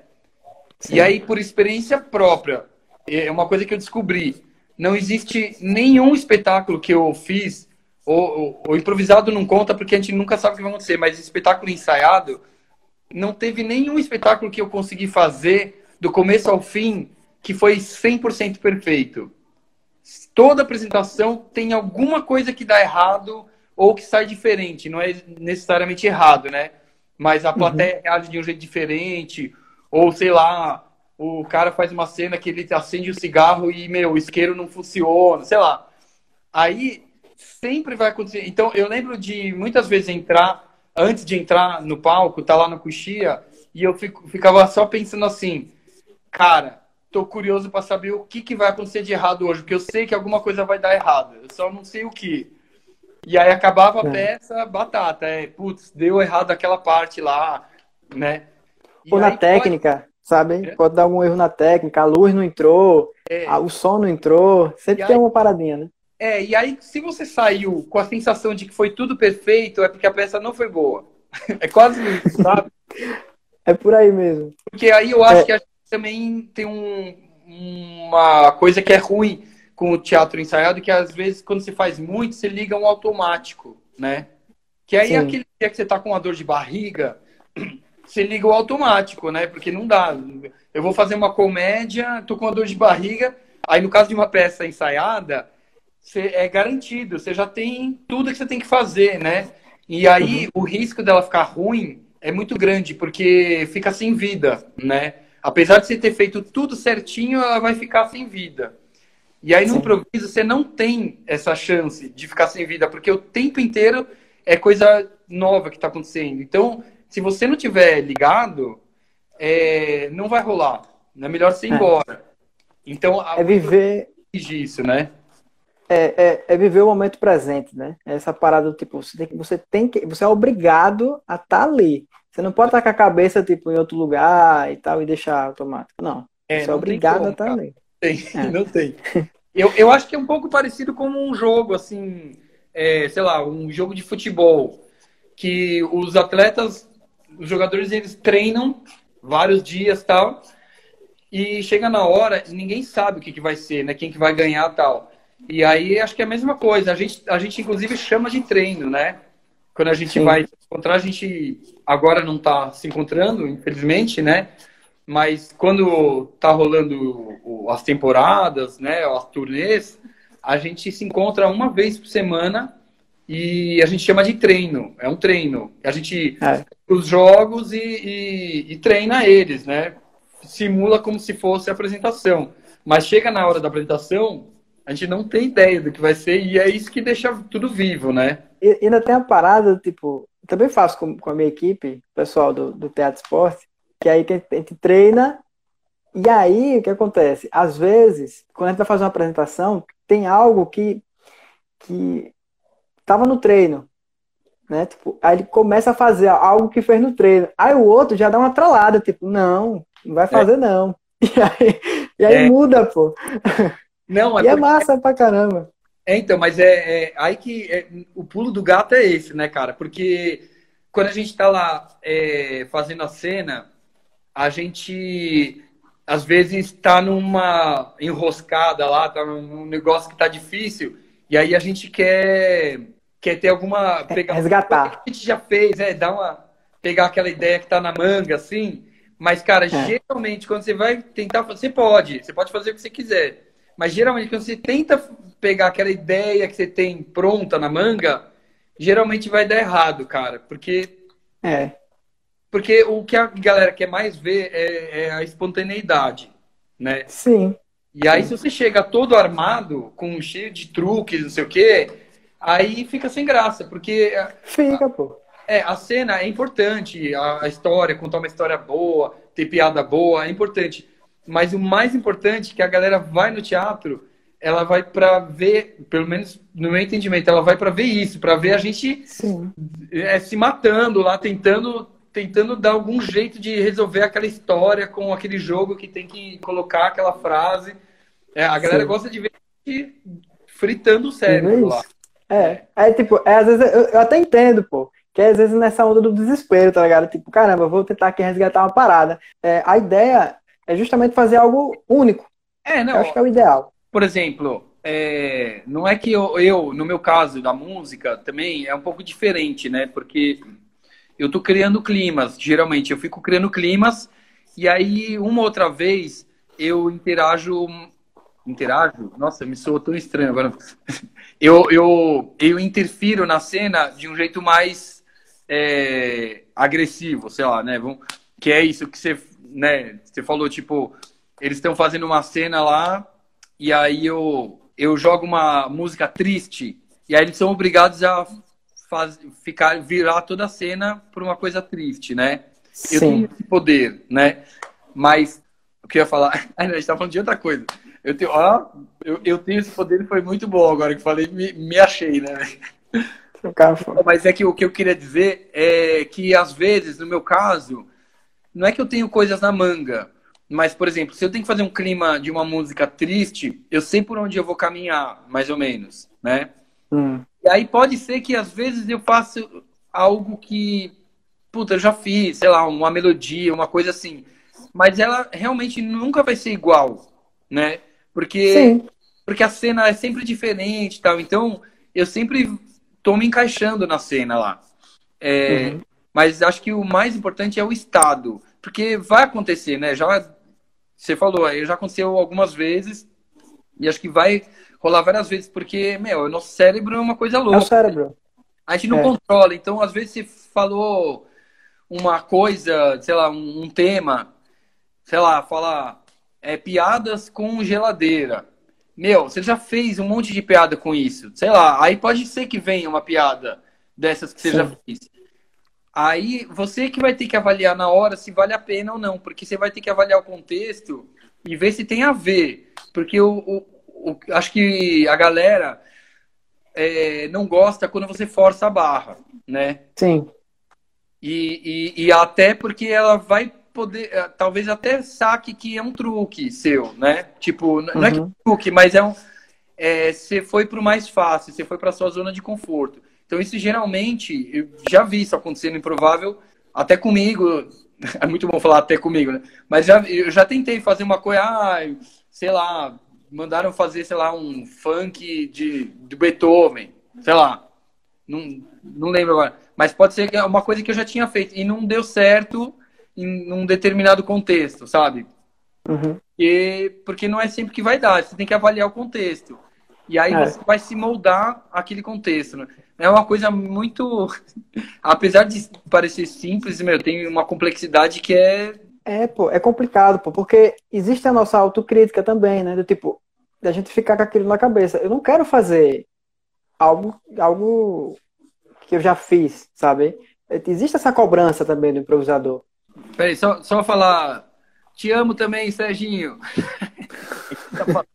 Sim. E aí por experiência própria, é uma coisa que eu descobri, não existe nenhum espetáculo que eu fiz o, o, o improvisado não conta porque a gente nunca sabe o que vai acontecer, mas espetáculo ensaiado não teve nenhum espetáculo que eu consegui fazer do começo ao fim, que foi 100% perfeito. Toda apresentação tem alguma coisa que dá errado ou que sai diferente. Não é necessariamente errado, né? Mas a plateia uhum. reage de um jeito diferente. Ou, sei lá, o cara faz uma cena que ele acende o cigarro e, meu, o isqueiro não funciona. Sei lá. Aí sempre vai acontecer. Então, eu lembro de muitas vezes entrar, antes de entrar no palco, tá lá no Coxia, e eu fico, ficava só pensando assim: cara, tô curioso para saber o que, que vai acontecer de errado hoje, porque eu sei que alguma coisa vai dar errado. Eu só não sei o que. E aí acabava a é. peça, batata. É, putz, deu errado aquela parte lá, né? Ou na técnica, pode... sabe? É. Pode dar algum erro na técnica, a luz não entrou, é. a, o som não entrou. Sempre e tem aí... uma paradinha, né? É, e aí se você saiu com a sensação de que foi tudo perfeito, é porque a peça não foi boa. É quase isso, sabe? é por aí mesmo. Porque aí eu acho é. que a gente também tem um, uma coisa que é ruim com o teatro ensaiado, que às vezes quando você faz muito, você liga um automático, né? Que aí Sim. aquele dia que você tá com uma dor de barriga, você liga o automático, né? Porque não dá. Eu vou fazer uma comédia, tô com uma dor de barriga, aí no caso de uma peça ensaiada, você é garantido, você já tem tudo que você tem que fazer, né? E aí uhum. o risco dela ficar ruim é muito grande, porque fica sem vida, né? Apesar de você ter feito tudo certinho, ela vai ficar sem vida. E aí no Sim. improviso você não tem essa chance de ficar sem vida, porque o tempo inteiro é coisa nova que está acontecendo. Então, se você não tiver ligado, é, não vai rolar. É melhor você ir é. embora. Então, é viver isso, né? É, é, é, viver o momento presente, né? Essa parada do tipo, você tem que, você tem que, você é obrigado a estar tá ali. Você não pode estar com a cabeça tipo em outro lugar e tal e deixar automático. Não. É, você é não é obrigado a estar ali. Tem, é. não tem. Eu, eu acho que é um pouco parecido com um jogo, assim, é, sei lá, um jogo de futebol. Que os atletas, os jogadores, eles treinam vários dias tal. E chega na hora, ninguém sabe o que, que vai ser, né? Quem que vai ganhar tal. E aí acho que é a mesma coisa. A gente, a gente inclusive chama de treino, né? Quando a gente Sim. vai se encontrar, a gente agora não está se encontrando, infelizmente, né? Mas quando tá rolando as temporadas, né, as turnês, a gente se encontra uma vez por semana e a gente chama de treino. É um treino. A gente é. os jogos e, e, e, treina eles, né? Simula como se fosse a apresentação. Mas chega na hora da apresentação, a gente não tem ideia do que vai ser e é isso que deixa tudo vivo, né? E ainda tem a parada, tipo, também faço com, com a minha equipe, pessoal do, do Teatro Esporte, que aí a gente treina e aí o que acontece? Às vezes, quando a gente vai fazer uma apresentação, tem algo que que tava no treino, né? Tipo, aí ele começa a fazer algo que fez no treino. Aí o outro já dá uma tralada, tipo, não, não vai fazer é. não. E aí, e aí é. muda, pô. Não, é e é porque... é massa pra caramba. É, então, mas é, é aí que é, o pulo do gato é esse, né, cara? Porque quando a gente tá lá é, fazendo a cena, a gente às vezes está numa enroscada lá, tá num negócio que tá difícil, e aí a gente quer quer ter alguma pegar resgatar. a gente já fez, é, dar uma pegar aquela ideia que tá na manga assim, mas cara, é. geralmente quando você vai tentar, você pode, você pode fazer o que você quiser. Mas geralmente quando você tenta pegar aquela ideia que você tem pronta na manga, geralmente vai dar errado, cara, porque é porque o que a galera quer mais ver é, é a espontaneidade, né? Sim. E aí, Sim. se você chega todo armado, com cheio de truques, não sei o quê, aí fica sem graça, porque. Fica, pô. É, a cena é importante, a, a, história, contar uma história boa, ter piada boa, é importante. Mas o mais importante é que a galera vai no teatro, ela vai para ver, pelo menos no meu entendimento, ela vai para ver isso, para ver a gente é, se matando lá, tentando tentando dar algum jeito de resolver aquela história com aquele jogo que tem que colocar aquela frase. É, a galera Sim. gosta de ver fritando o cérebro lá. É, é tipo, é, às vezes eu, eu, até entendo, pô. Que às vezes nessa onda do desespero, tá ligado? Tipo, caramba, vou tentar aqui resgatar uma parada. É, a ideia é justamente fazer algo único. É, não. Eu acho que é o ideal. Por exemplo, é, não é que eu, eu, no meu caso da música, também é um pouco diferente, né? Porque eu tô criando climas. Geralmente eu fico criando climas e aí uma outra vez eu interajo interajo? Nossa, me soou tão estranho agora. Eu, eu, eu interfiro na cena de um jeito mais é, agressivo, sei lá, né? Que é isso que você, né? Você falou, tipo, eles estão fazendo uma cena lá e aí eu, eu jogo uma música triste e aí eles são obrigados a faz, ficar, virar toda a cena por uma coisa triste, né? Sim. Eu tenho esse poder, né? Mas o que eu ia falar? a gente tá falando de outra coisa. Eu tenho, ó, eu, eu tenho esse poder e foi muito bom agora que falei, me, me achei, né? Mas é que o que eu queria dizer é que, às vezes, no meu caso, não é que eu tenho coisas na manga. Mas, por exemplo, se eu tenho que fazer um clima de uma música triste, eu sei por onde eu vou caminhar, mais ou menos, né? Hum. E aí pode ser que, às vezes, eu faça algo que, puta, eu já fiz, sei lá, uma melodia, uma coisa assim. Mas ela realmente nunca vai ser igual, né? Porque, Sim. porque a cena é sempre diferente tal. Então, eu sempre tô me encaixando na cena lá. É, uhum. Mas acho que o mais importante é o estado. Porque vai acontecer, né? Já você falou, aí já aconteceu algumas vezes e acho que vai rolar várias vezes, porque, meu, o nosso cérebro é uma coisa louca. É o cérebro. A gente não é. controla, então às vezes você falou uma coisa, sei lá, um, um tema, sei lá, falar é, piadas com geladeira. Meu, você já fez um monte de piada com isso. Sei lá, aí pode ser que venha uma piada dessas que você Sim. já fez. Aí você que vai ter que avaliar na hora se vale a pena ou não, porque você vai ter que avaliar o contexto e ver se tem a ver. Porque o, o, o acho que a galera é, não gosta quando você força a barra, né? Sim. E, e, e até porque ela vai poder, é, talvez até saque que é um truque seu, né? Tipo, não uhum. é que é um truque, mas é um. É, você foi para o mais fácil, você foi para sua zona de conforto. Então, isso geralmente, eu já vi isso acontecer no Improvável, até comigo. É muito bom falar até comigo, né? Mas já, eu já tentei fazer uma coisa, ah, sei lá, mandaram fazer, sei lá, um funk de, de Beethoven, sei lá. Não, não lembro agora. Mas pode ser é uma coisa que eu já tinha feito e não deu certo em um determinado contexto, sabe? Uhum. E, porque não é sempre que vai dar, você tem que avaliar o contexto. E aí é. você vai se moldar aquele contexto. Né? É uma coisa muito. Apesar de parecer simples, meu, tem uma complexidade que é. É, pô, é complicado, pô, porque existe a nossa autocrítica também, né? Do tipo, da gente ficar com aquilo na cabeça. Eu não quero fazer algo, algo que eu já fiz, sabe? Existe essa cobrança também do improvisador. Peraí, só, só falar. Te amo também, Serginho.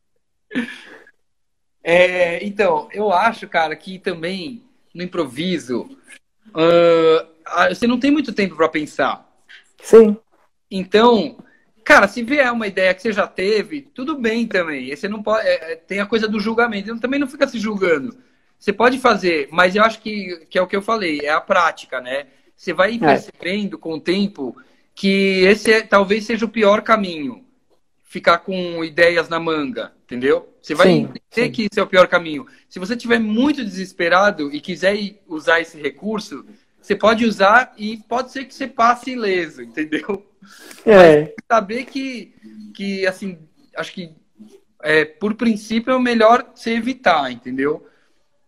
é, então, eu acho, cara, que também no improviso uh, você não tem muito tempo para pensar. Sim. Então, cara, se vier uma ideia que você já teve, tudo bem também. Você não pode. É, é tem a coisa do julgamento. Então, também não fica se julgando. Você pode fazer, mas eu acho que, que é o que eu falei, é a prática, né? Você vai é. percebendo com o tempo que esse é, talvez seja o pior caminho. Ficar com ideias na manga, entendeu? Você vai sim, entender sim. que esse é o pior caminho. Se você estiver muito desesperado e quiser usar esse recurso, você pode usar e pode ser que você passe ileso, entendeu? É. Mas saber que, que assim, acho que é, por princípio é o melhor você evitar, entendeu?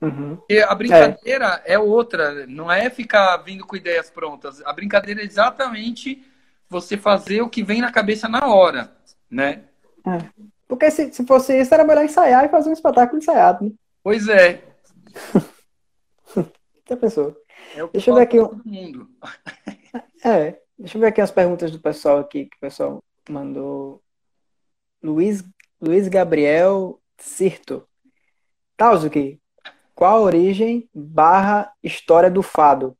Uhum. Porque a brincadeira é. é outra, não é ficar vindo com ideias prontas. A brincadeira é exatamente você fazer o que vem na cabeça na hora, né? É. Porque se, se fosse isso, era melhor ensaiar e fazer um espetáculo ensaiado, né? Pois é. Já pensou? É deixa eu ver aqui. Um... Mundo. é, deixa eu ver aqui as perguntas do pessoal aqui, que o pessoal mandou. Luiz, Luiz Gabriel Cirto. Tauzuki, qual a origem barra história do fado?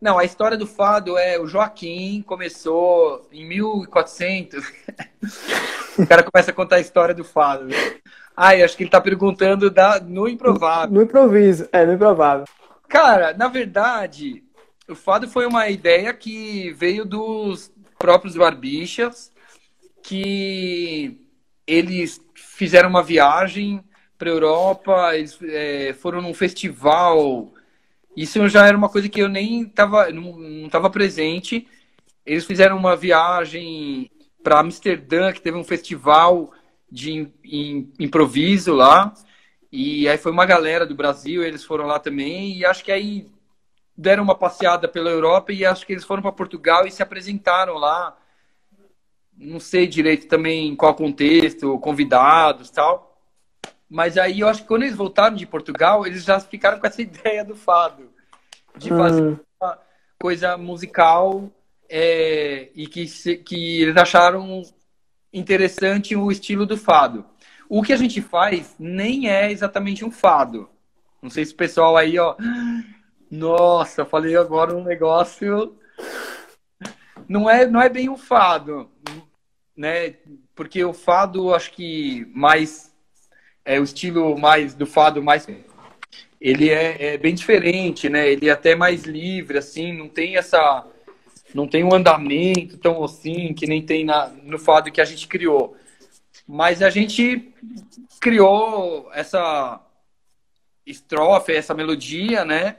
Não, a história do fado é o Joaquim começou em 1400. o cara começa a contar a história do fado. Ai, acho que ele tá perguntando da, no improvável. No, improviso, é, no improvável. Cara, na verdade, o fado foi uma ideia que veio dos próprios barbichas, que eles fizeram uma viagem para Europa, eles é, foram num festival isso já era uma coisa que eu nem estava não, tava presente. Eles fizeram uma viagem para Amsterdã, que teve um festival de improviso lá. E aí foi uma galera do Brasil, eles foram lá também. E acho que aí deram uma passeada pela Europa e acho que eles foram para Portugal e se apresentaram lá. Não sei direito também em qual contexto, convidados tal. Mas aí eu acho que quando eles voltaram de Portugal, eles já ficaram com essa ideia do fado. De fazer uhum. uma coisa musical é, e que, que eles acharam interessante o estilo do fado. O que a gente faz nem é exatamente um fado, Não sei se o pessoal aí, ó. Nossa, falei agora um negócio. Não é, não é bem o fado, né? Porque o fado, acho que mais é o estilo mais do fado mais ele é, é, bem diferente, né? Ele é até mais livre, assim, não tem essa. Não tem um andamento tão assim que nem tem na, no fado que a gente criou. Mas a gente criou essa estrofe, essa melodia, né?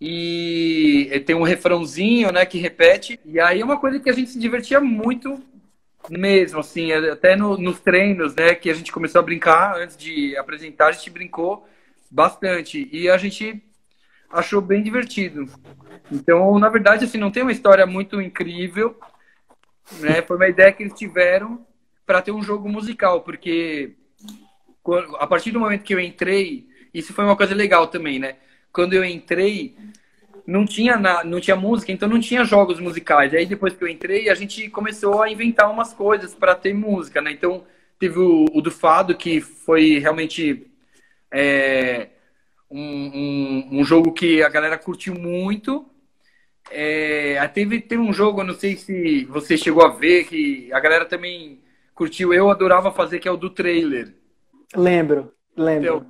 E tem um refrãozinho, né, que repete. E aí é uma coisa que a gente se divertia muito mesmo, assim, até no, nos treinos, né, que a gente começou a brincar antes de apresentar, a gente brincou bastante. E a gente achou bem divertido. Então, na verdade, assim, não tem uma história muito incrível, né? Foi uma ideia que eles tiveram para ter um jogo musical, porque a partir do momento que eu entrei, isso foi uma coisa legal também, né? Quando eu entrei, não tinha na, não tinha música, então não tinha jogos musicais. Aí depois que eu entrei, a gente começou a inventar umas coisas para ter música, né? Então teve o, o do fado que foi realmente é, um, um, um, jogo que a galera curtiu muito. É, teve, teve um jogo, não sei se você chegou a ver, que a galera também curtiu. Eu adorava fazer, que é o do trailer. Lembro, lembro. Então,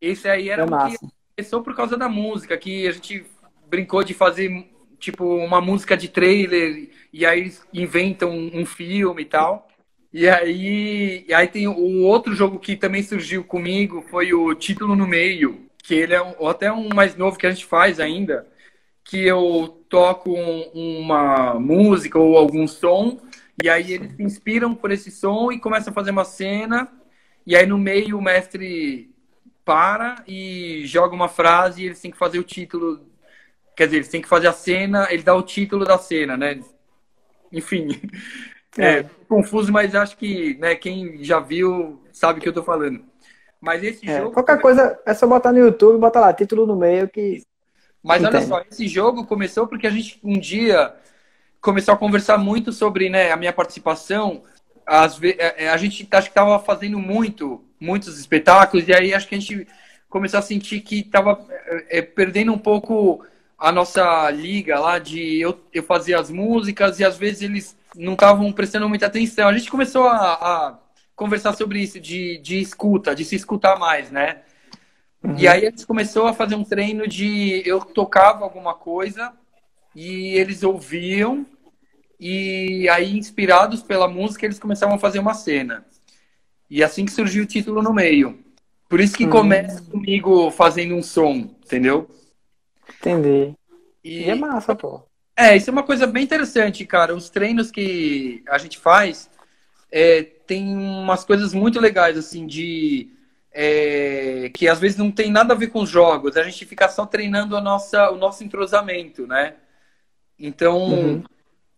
esse aí era é um que começou por causa da música, que a gente brincou de fazer tipo uma música de trailer e aí inventam um filme e tal. E aí, e aí tem o outro jogo que também surgiu comigo, foi o Título no Meio, que ele é um, até um mais novo que a gente faz ainda, que eu toco um, uma música ou algum som, e aí eles se inspiram por esse som e começam a fazer uma cena, e aí no meio o mestre para e joga uma frase e eles têm que fazer o título, quer dizer, eles têm que fazer a cena, ele dá o título da cena, né? Enfim, é, é, confuso, mas acho que né, quem já viu sabe o que eu tô falando. Mas esse é, jogo. Qualquer coisa é só botar no YouTube, botar lá, título no meio que. Mas olha só, esse jogo começou porque a gente um dia começou a conversar muito sobre né, a minha participação. Às vezes, é, é, a gente acho que estava fazendo muito, muitos espetáculos, e aí acho que a gente começou a sentir que estava é, perdendo um pouco a nossa liga lá de eu, eu fazer as músicas e às vezes eles não estavam prestando muita atenção. A gente começou a, a conversar sobre isso, de, de escuta, de se escutar mais, né? Uhum. E aí a gente começou a fazer um treino de eu tocava alguma coisa e eles ouviam e aí inspirados pela música eles começavam a fazer uma cena. E assim que surgiu o título no meio. Por isso que uhum. começa comigo fazendo um som, entendeu? Entendi. E, e é massa, pô. É, isso é uma coisa bem interessante, cara. Os treinos que a gente faz é, tem umas coisas muito legais, assim, de. É, que às vezes não tem nada a ver com os jogos. A gente fica só treinando a nossa, o nosso entrosamento, né? Então, uhum.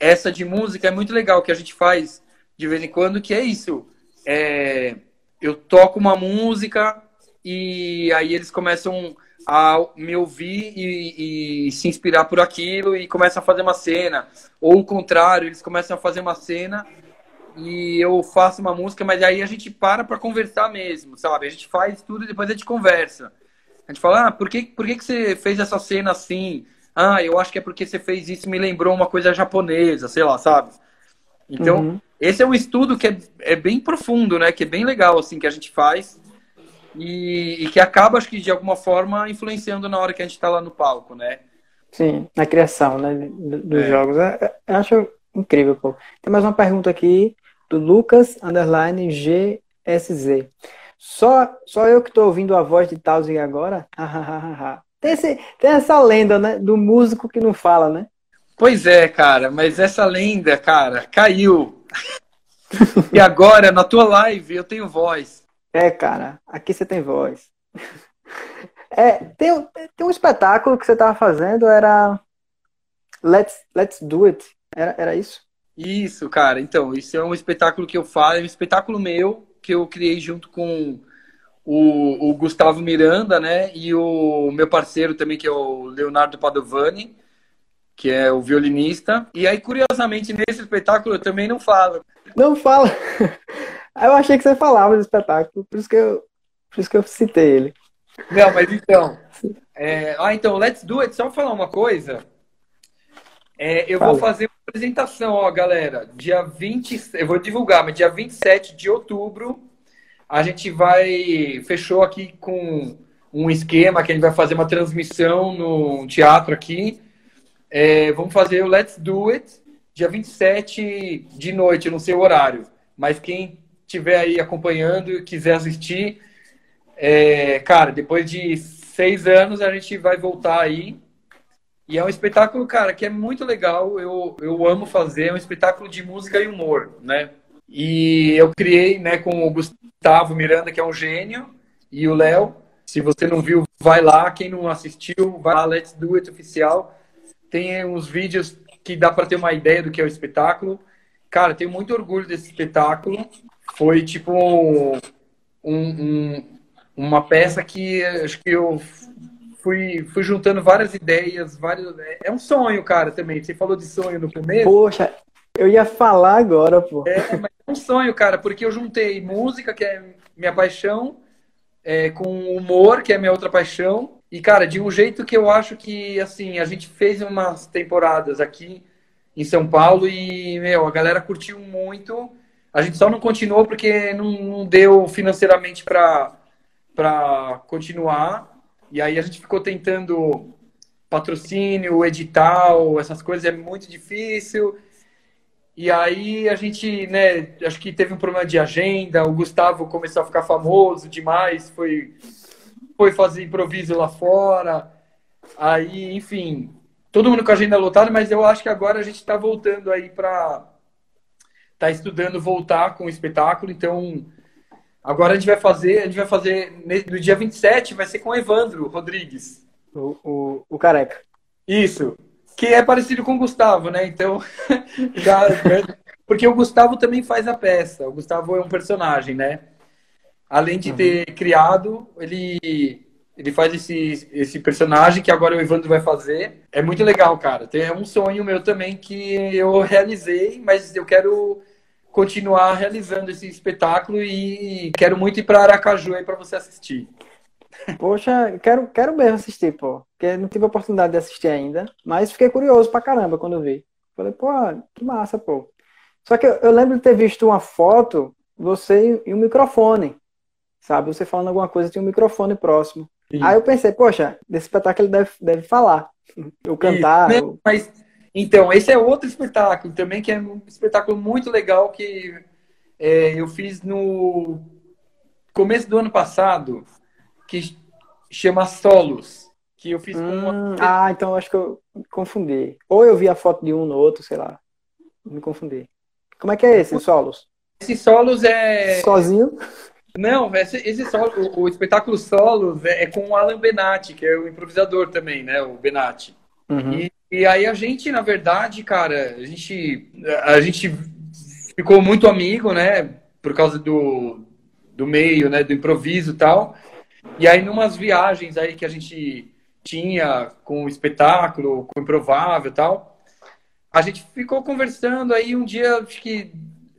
essa de música é muito legal que a gente faz de vez em quando, que é isso. É, eu toco uma música e aí eles começam a me ouvir e, e, se inspirar por aquilo e começam a fazer uma cena. Ou o contrário, eles começam a fazer uma cena e eu faço uma música, mas aí a gente para para conversar mesmo, sabe? A gente faz tudo e depois a gente conversa. A gente fala, ah, por que, por que, que você fez essa cena assim? Ah, eu acho que é porque você fez isso me lembrou uma coisa japonesa, sei lá, sabe? Então, uhum. esse é um estudo que é, é bem profundo, né? Que é bem legal, assim, que a gente faz e, e, que acaba, acho que de alguma forma, influenciando na hora que a gente está lá no palco, né? Sim, na criação né, dos é. jogos. Eu, eu acho incrível, pô. Tem mais uma pergunta aqui do Lucas Underline GSZ. Só, só eu que estou ouvindo a voz de Tausig agora? tem, esse, tem essa lenda, né? Do músico que não fala, né? Pois é, cara, mas essa lenda, cara, caiu. e agora, na tua live, eu tenho voz. É, cara, aqui você tem voz. É, tem, tem um espetáculo que você estava fazendo, era Let's, Let's Do It. Era, era isso? Isso, cara. Então, isso é um espetáculo que eu falo, é um espetáculo meu que eu criei junto com o, o Gustavo Miranda, né? E o meu parceiro também, que é o Leonardo Padovani, que é o violinista. E aí, curiosamente, nesse espetáculo eu também não falo. Não fala. Aí eu achei que você falava do espetáculo, por isso que eu, por isso que eu citei ele. Não, mas então, É, ah, então, let's do it. Só falar uma coisa. É, eu Fala. vou fazer uma apresentação, ó, galera. Dia 20, eu vou divulgar, mas dia 27 de outubro, a gente vai. Fechou aqui com um esquema que a gente vai fazer uma transmissão no teatro aqui. É, vamos fazer o Let's Do It, dia 27 de noite, não sei o horário. Mas quem estiver aí acompanhando e quiser assistir, é, cara, depois de seis anos a gente vai voltar aí e é um espetáculo, cara, que é muito legal. Eu, eu amo fazer. É um espetáculo de música e humor, né? E eu criei, né, com o Gustavo Miranda, que é um gênio, e o Léo. Se você não viu, vai lá. Quem não assistiu, vai lá, Let's Do It Oficial. Tem uns vídeos que dá para ter uma ideia do que é o espetáculo. Cara, tenho muito orgulho desse espetáculo. Foi tipo um, um, uma peça que acho que eu fui, fui juntando várias ideias, vários. É um sonho, cara, também. Você falou de sonho no começo. Poxa, eu ia falar agora, pô. É, mas é um sonho, cara, porque eu juntei música, que é minha paixão, é, com humor, que é minha outra paixão. E, cara, de um jeito que eu acho que, assim, a gente fez umas temporadas aqui em São Paulo e, meu, a galera curtiu muito. A gente só não continuou porque não, não deu financeiramente para continuar. E aí a gente ficou tentando patrocínio, edital, essas coisas, é muito difícil. E aí a gente, né, acho que teve um problema de agenda, o Gustavo começou a ficar famoso demais, foi, foi fazer improviso lá fora. Aí, enfim, todo mundo com a agenda lotada, mas eu acho que agora a gente está voltando aí para. Está estudando voltar com o espetáculo, então Agora a gente vai fazer, a gente vai fazer no dia 27, vai ser com o Evandro Rodrigues. O, o, o careca. Isso. Que é parecido com o Gustavo, né? Então, já, porque o Gustavo também faz a peça. O Gustavo é um personagem, né? Além de ter uhum. criado, ele ele faz esse, esse personagem que agora o Evandro vai fazer. É muito legal, cara. Tem um sonho meu também que eu realizei, mas eu quero continuar realizando esse espetáculo e quero muito ir para Aracaju aí para você assistir. Poxa, quero, quero mesmo assistir, pô. Porque não tive a oportunidade de assistir ainda, mas fiquei curioso pra caramba quando vi. Falei, pô, que massa, pô. Só que eu, eu lembro de ter visto uma foto, você e um microfone, sabe? Você falando alguma coisa, tinha um microfone próximo. Sim. Aí eu pensei, poxa, desse espetáculo ele deve, deve falar. Eu cantar. Eu... Mas então, esse é outro espetáculo também, que é um espetáculo muito legal que é, eu fiz no começo do ano passado, que chama Solos, que eu fiz hum, com uma... Hum, ah, então acho que eu confundi. Ou eu vi a foto de um no outro, sei lá. Me confundi. Como é que é esse, Solos? Esse Solos é... Sozinho? Não, esse, esse solo, o, o espetáculo Solos é, é, com o Alan Benatti, que é o improvisador também, né? O Benatti. Uhum. E e aí a gente, na verdade, cara, a gente, a gente ficou muito amigo, né? Por causa do, do meio, né? Do improviso e tal. E aí, numas viagens aí que a gente tinha com o espetáculo, com o improvável e tal, a gente ficou conversando aí um dia, acho que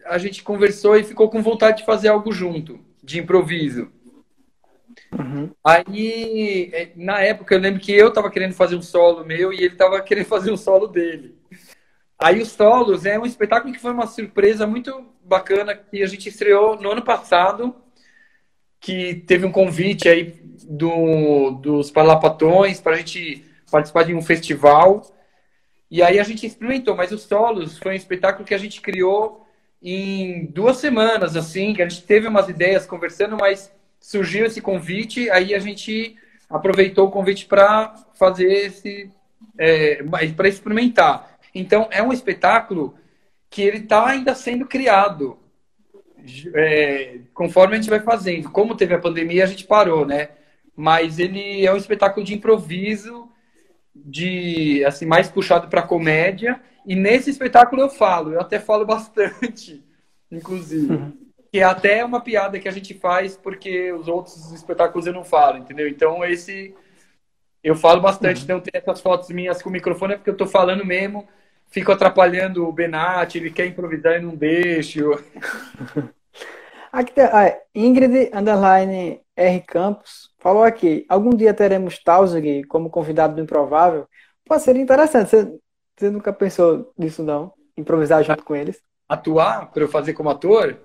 a gente conversou e ficou com vontade de fazer algo junto, de improviso. Uhum. Aí, é, na época, eu lembro que eu tava querendo fazer um solo meu e ele tava querendo fazer um solo dele. Aí, os solos é um espetáculo que foi uma surpresa muito bacana que a gente estreou no ano passado, que teve um convite aí do, dos Parlapatões para a gente participar de um festival. E aí a gente experimentou, mas os solos foi um espetáculo que a gente criou em duas semanas, assim, que a gente teve umas ideias conversando, mas surgiu esse convite, aí a gente aproveitou o convite para fazer esse. É, para experimentar. Então, é um espetáculo que ele está ainda sendo criado. É, conforme a gente vai fazendo. Como teve a pandemia, a gente parou, né? Mas ele é um espetáculo de improviso, de assim mais puxado para comédia. E nesse espetáculo eu falo, eu até falo bastante, inclusive. Que é até uma piada que a gente faz porque os outros espetáculos eu não falo, entendeu? Então esse eu falo bastante, uhum. então tem essas fotos minhas com o microfone é porque eu tô falando mesmo, fico atrapalhando o Benatti, ele quer improvisar e não deixo. Aqui ah, Ingrid underline R. Campos falou aqui: algum dia teremos Tausig como convidado do Improvável? Pô, seria interessante. Você, você nunca pensou nisso, não? Improvisar junto com eles? Atuar para eu fazer como ator?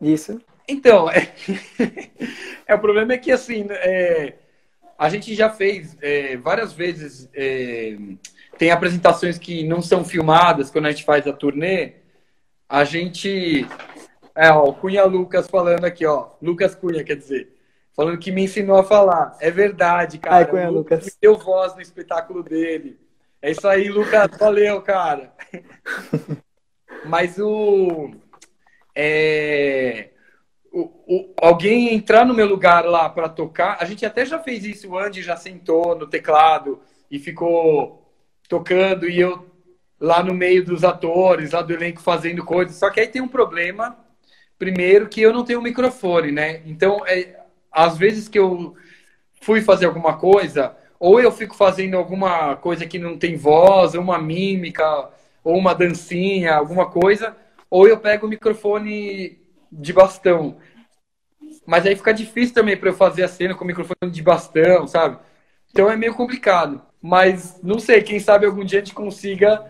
Isso. Então, é, é o problema é que assim, é, a gente já fez é, várias vezes. É, tem apresentações que não são filmadas quando a gente faz a turnê. A gente. É, ó, o Cunha Lucas falando aqui, ó. Lucas Cunha, quer dizer. Falando que me ensinou a falar. É verdade, cara. Ai, Cunha Lucas. Me deu voz no espetáculo dele. É isso aí, Lucas. Valeu, cara. Mas o. É, o, o, alguém entrar no meu lugar lá para tocar. A gente até já fez isso. O Andy já sentou no teclado e ficou tocando. E eu lá no meio dos atores, lá do elenco fazendo coisas. Só que aí tem um problema. Primeiro, que eu não tenho microfone, né? Então, é, às vezes que eu fui fazer alguma coisa, ou eu fico fazendo alguma coisa que não tem voz, ou uma mímica, ou uma dancinha, alguma coisa, ou eu pego o microfone de bastão. Mas aí fica difícil também para eu fazer a cena com o microfone de bastão, sabe? Então é meio complicado. Mas não sei, quem sabe algum dia a gente consiga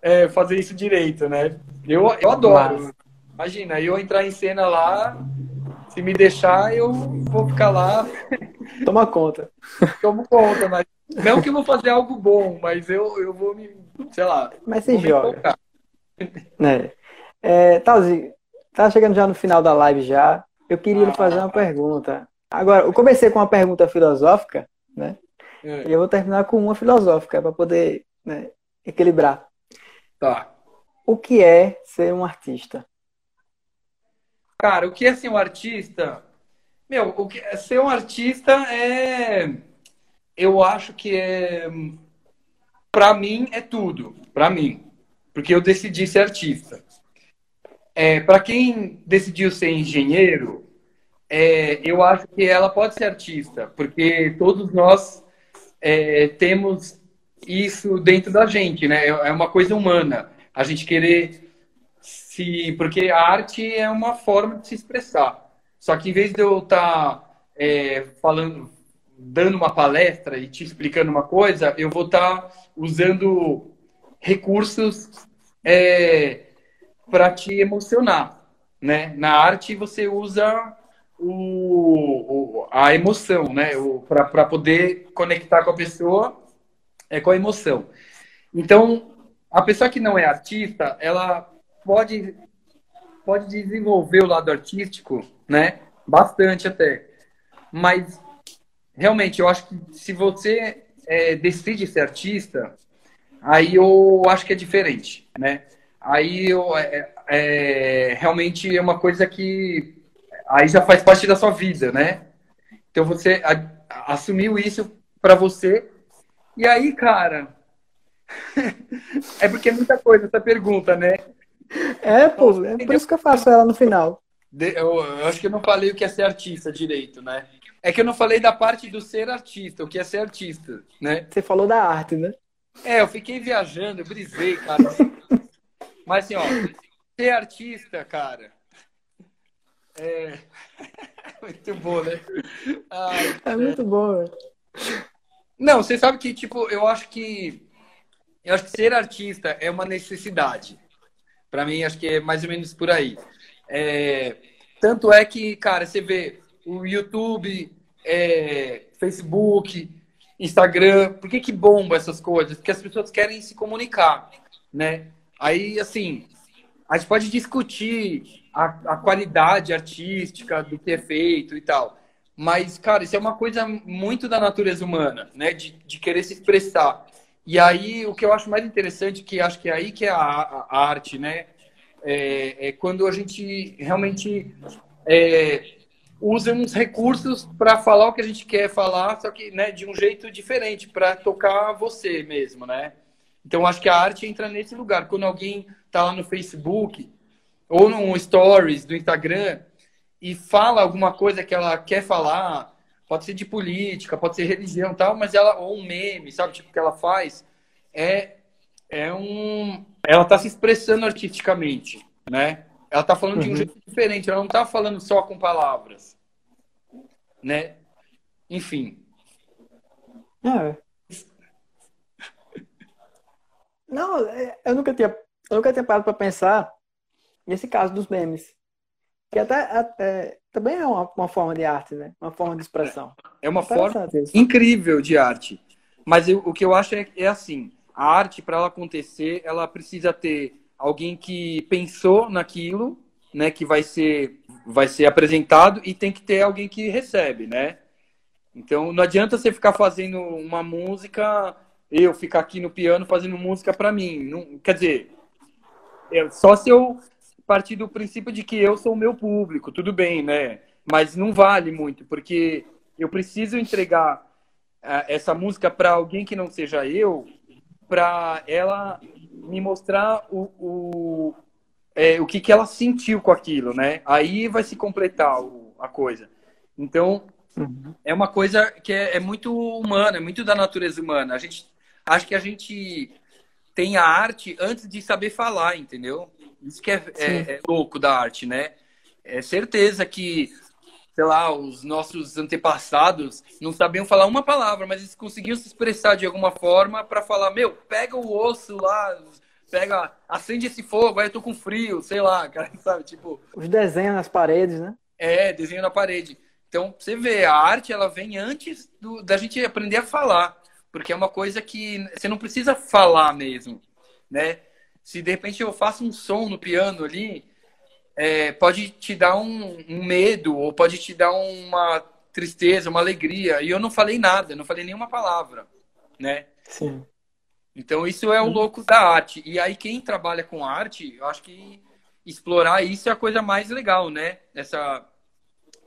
é, fazer isso direito, né? Eu, eu adoro. Mas... Imagina, eu entrar em cena lá, se me deixar, eu vou ficar lá. Toma conta. Tomo conta, mas não que eu vou fazer algo bom, mas eu, eu vou me, sei lá. Mas você joga. É. É, Tauzi, tá chegando já no final da live já. Eu queria lhe fazer uma pergunta. Agora, eu comecei com uma pergunta filosófica, né? É. E eu vou terminar com uma filosófica para poder né, equilibrar. Tá. O que é ser um artista? Cara, o que é ser um artista? Meu, o que é ser um artista é. Eu acho que é. Para mim é tudo. Para mim. Porque eu decidi ser artista. É, para quem decidiu ser engenheiro, é, eu acho que ela pode ser artista, porque todos nós é, temos isso dentro da gente, né? É uma coisa humana. A gente querer se. Porque a arte é uma forma de se expressar. Só que em vez de eu estar tá, é, falando, dando uma palestra e te explicando uma coisa, eu vou estar tá usando recursos é, para te emocionar. Né? Na arte você usa o, o a emoção, né? Para poder conectar com a pessoa é com a emoção. Então, a pessoa que não é artista, ela pode, pode desenvolver o lado artístico, né? Bastante até. Mas, realmente, eu acho que se você é, decide ser artista, aí eu acho que é diferente, né? Aí eu, é, é, realmente é uma coisa que aí já faz parte da sua vida, né? Então você a, assumiu isso para você e aí, cara, é porque é muita coisa essa pergunta, né? É, pô, é por isso que eu faço ela no final. Eu, eu, acho que eu não falei o que é ser artista direito, né? É que eu não falei da parte do ser artista, o que é ser artista, né? Você falou da arte, né? É, eu fiquei viajando, eu brisei, cara. Mas assim, ó, ser artista, cara, é muito bom, né? Ai, é muito bom, velho. Não, você sabe que, tipo, eu acho que. Eu acho que ser artista é uma necessidade. Para mim, acho que é mais ou menos por aí. É, tanto é que, cara, você vê o YouTube, é, Facebook, Instagram, por que, que bomba essas coisas? Porque as pessoas querem se comunicar, né? Aí, assim, a gente pode discutir a, a qualidade artística do que é feito e tal. Mas, cara, isso é uma coisa muito da natureza humana, né? De, de querer se expressar. E aí, o que eu acho mais interessante, que acho que é aí que é a, a arte, né? É, é, quando a gente realmente é, usa uns recursos para falar o que a gente quer falar, só que né, de um jeito diferente, para tocar você mesmo, né? Então, acho que a arte entra nesse lugar. Quando alguém está lá no Facebook ou no Stories do Instagram e fala alguma coisa que ela quer falar, pode ser de política, pode ser religião tal, mas ela, ou um meme, sabe, tipo, que ela faz, é, é um. Ela está se expressando artisticamente, né? Ela está falando uhum. de um uhum. jeito diferente, ela não está falando só com palavras. né? Enfim. É. Não, é, eu nunca tinha, eu nunca tinha parado para pensar nesse caso dos memes. Que até, até também é uma, uma, forma de arte, né? Uma forma de expressão. É uma forma isso. incrível de arte. Mas eu, o que eu acho é, é assim: a arte, para ela acontecer, ela precisa ter alguém que pensou naquilo, né? Que vai ser, vai ser apresentado e tem que ter alguém que recebe, né? Então não adianta você ficar fazendo uma música, eu ficar aqui no piano fazendo música para mim. Não, quer dizer, é só se eu partir do princípio de que eu sou o meu público, tudo bem, né? Mas não vale muito, porque eu preciso entregar uh, essa música para alguém que não seja eu, para ela me mostrar o, o, é, o que, que ela sentiu com aquilo, né? Aí vai se completar o, a coisa. Então, Uhum. É uma coisa que é, é, muito humana, é muito da natureza humana. A gente acho que a gente tem a arte antes de saber falar, entendeu? Isso que é, é, é louco da arte, né? É certeza que, sei lá, os nossos antepassados não sabiam falar uma palavra, mas eles conseguiam se expressar de alguma forma para falar, meu, pega o osso lá, pega, acende esse fogo, aí eu tô com frio, sei lá, cara, sabe? Tipo. Os desenhos nas paredes, né? É, desenho na parede. Então, você vê, a arte ela vem antes do, da gente aprender a falar, porque é uma coisa que você não precisa falar mesmo, né? Se de repente eu faço um som no piano ali, é, pode te dar um, um, medo ou pode te dar uma tristeza, uma alegria. E eu não falei nada, não falei nenhuma palavra, né? Sim. Então isso é o louco da arte. E aí quem trabalha com arte, eu acho que explorar isso é a coisa mais legal, né? Essa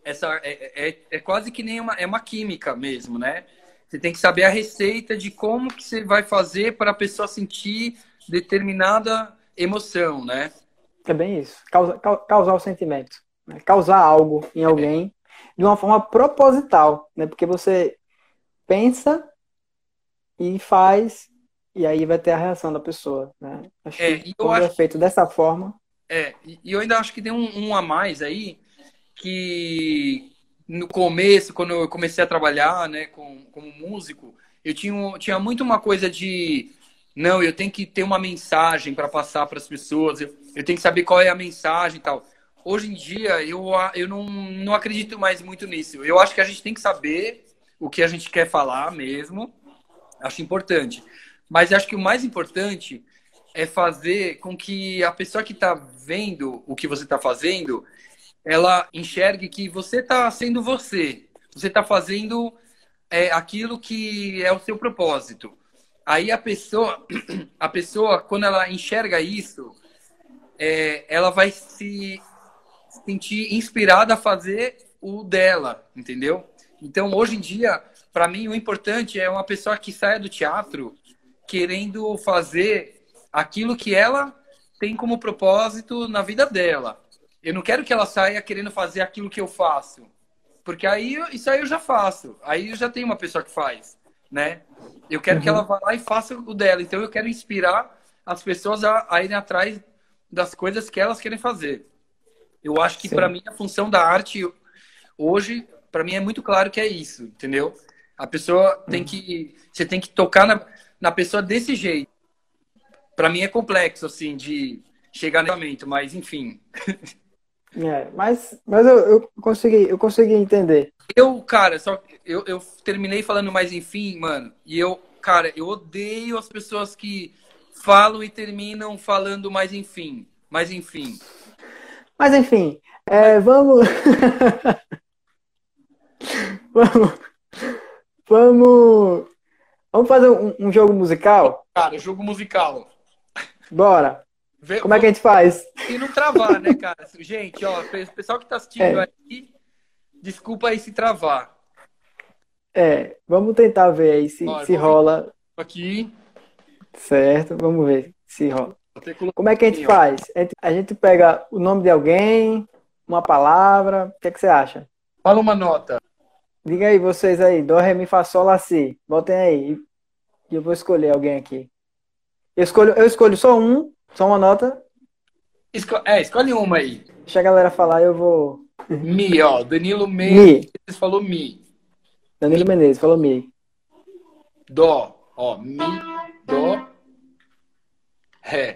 essa é, é, é, quase que nem uma, é uma química mesmo, né? Você tem que saber a receita de como que você vai fazer para a pessoa sentir determinada emoção, né? É bem isso. Causa, causar o sentimento. Né? Causar algo em alguém de uma forma proposital, né? Porque você pensa e faz e aí vai ter a reação da pessoa, né? Acho é, que quando é acho... é feito dessa forma... É, e eu ainda acho que tem um, um a mais aí, que no começo, quando eu comecei a trabalhar, né, com, como músico, eu tinha, tinha muito uma coisa de não, eu tenho que ter uma mensagem para passar para as pessoas, eu, eu tenho que saber qual é a mensagem e tal. Hoje em dia, eu, eu não, não acredito mais muito nisso. Eu acho que a gente tem que saber o que a gente quer falar mesmo, acho importante. Mas acho que o mais importante é fazer com que a pessoa que está vendo o que você está fazendo, ela enxergue que você está sendo você. Você está fazendo é, aquilo que é o seu propósito. Aí a pessoa, a pessoa quando ela enxerga isso, é, ela vai se sentir inspirada a fazer o dela, entendeu? Então, hoje em dia, para mim, o importante é uma pessoa que saia do teatro querendo fazer aquilo que ela tem como propósito na vida dela. Eu não quero que ela saia querendo fazer aquilo que eu faço. Porque aí isso aí eu já faço. Aí eu já tenho uma pessoa que faz, né? Eu quero uhum. que ela vá lá e faça o dela. Então eu quero inspirar as pessoas a, a irem atrás das coisas que elas querem fazer. Eu acho que para mim a função da arte hoje, para mim é muito claro que é isso, entendeu? A pessoa tem uhum. que você tem que tocar na, na pessoa desse jeito. Para mim é complexo assim de chegar nesse momento, mas enfim. É, mas, mas eu, eu, consegui, eu consegui entender. Eu, cara, só eu, eu terminei falando mais enfim, mano. E eu, cara, eu odeio as pessoas que falam e terminam falando mais enfim. Mas enfim. Mas enfim, é, vamos. vamos. Vamos. Vamos fazer um, um jogo musical? Cara, jogo musical. Bora. Vê, Como é que a gente faz? E não travar, né, cara? Gente, ó, o pessoal que tá assistindo é. aí, desculpa aí se travar. É, vamos tentar ver aí se, ó, se rola. Aqui. Certo, vamos ver se rola. Como é que a gente faz? A gente pega o nome de alguém, uma palavra, o que, é que você acha? Fala uma nota. Diga aí, vocês aí, Dó, Ré, Mi, Fá, Sol, Lá, Si. Botem aí. E eu vou escolher alguém aqui. Eu escolho, eu escolho só um só uma nota? Esco é, escolhe uma aí. Deixa a galera falar, eu vou. Mi, ó. Danilo Menezes Mi. falou Mi. Danilo Menezes falou Mi. Dó. Ó, Mi, Dó, Ré.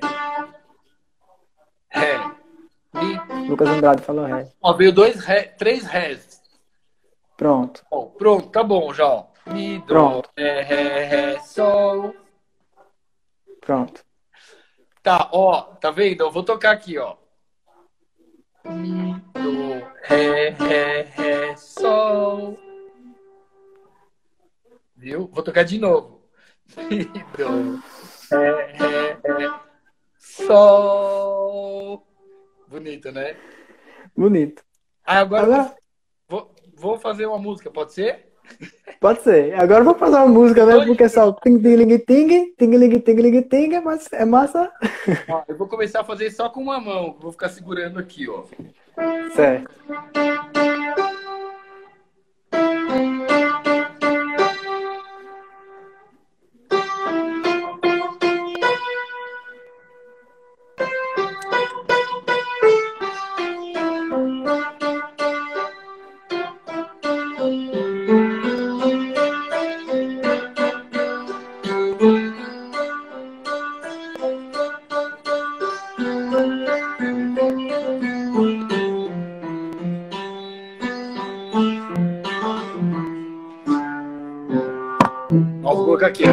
Ré. Mi. Lucas Andrade falou Ré. Ó, veio dois Ré, três Rés. Pronto. Ó, pronto, tá bom já, ó. Mi, Dó, Pronto. Ré, Ré, Ré, Sol. Pronto. Tá, ó, tá vendo? Eu vou tocar aqui, ó. Mi, Dó, Ré, Ré, Ré, Sol. Viu? Vou tocar de novo. Mi, Dó, Ré, Ré, Ré, Sol. Bonito, né? Bonito. Agora Agora, vou, vou fazer uma música, pode ser? Pode ser. Agora eu vou fazer uma música mesmo, porque é só ting ting ling ting, ting ling ting ling ting, mas é massa. Ó, eu vou começar a fazer só com uma mão. Vou ficar segurando aqui, ó. Certo. Ó, colocar aqui,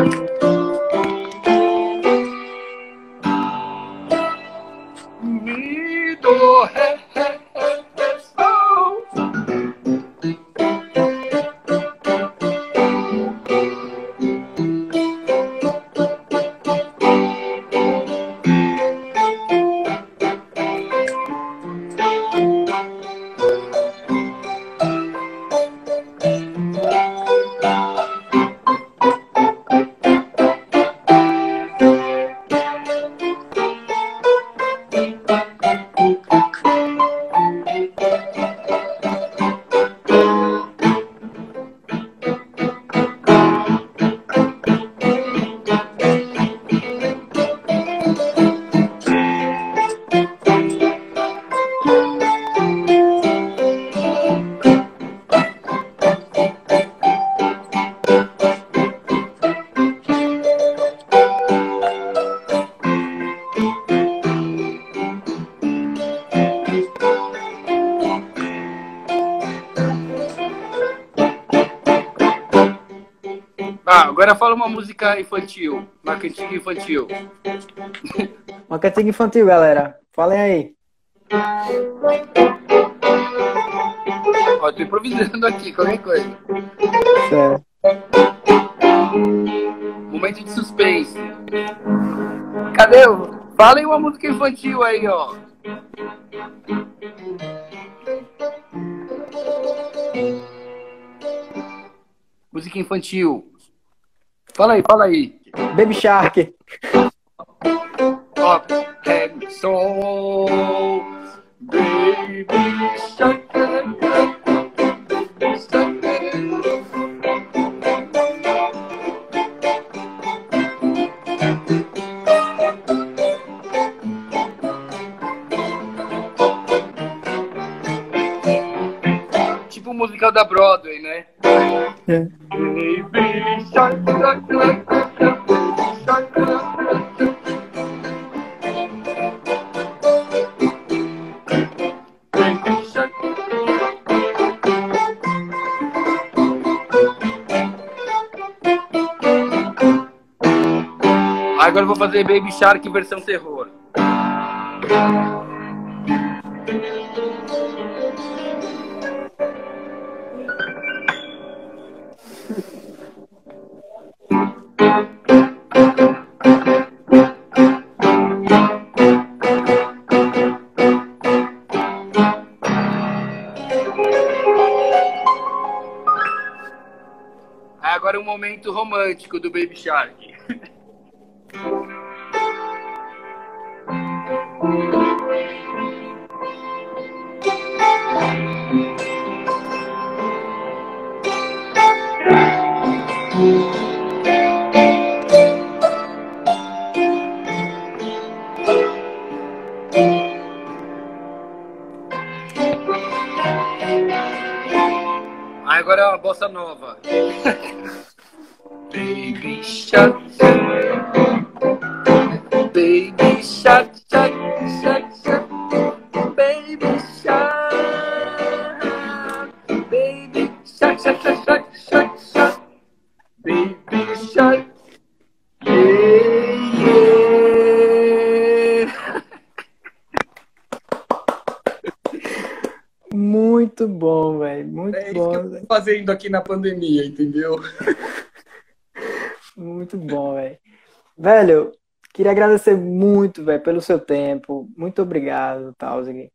música infantil, uma cantiga infantil. Uma cantiga infantil, galera. Falem aí. Ó, tô improvisando aqui, qualquer coisa. Certo. Momento de suspense. Cadê aí uma música infantil aí, ó. Música infantil. Fala aí, fala aí. Baby Shark. Ó, é sol, baby shark. Tipo o musical da Broadway, né? É. Agora eu vou fazer Baby Shark versão terror. Do Baby Shark. Aqui na pandemia, entendeu? Muito bom, velho. Velho, queria agradecer muito, velho, pelo seu tempo. Muito obrigado, Tausig,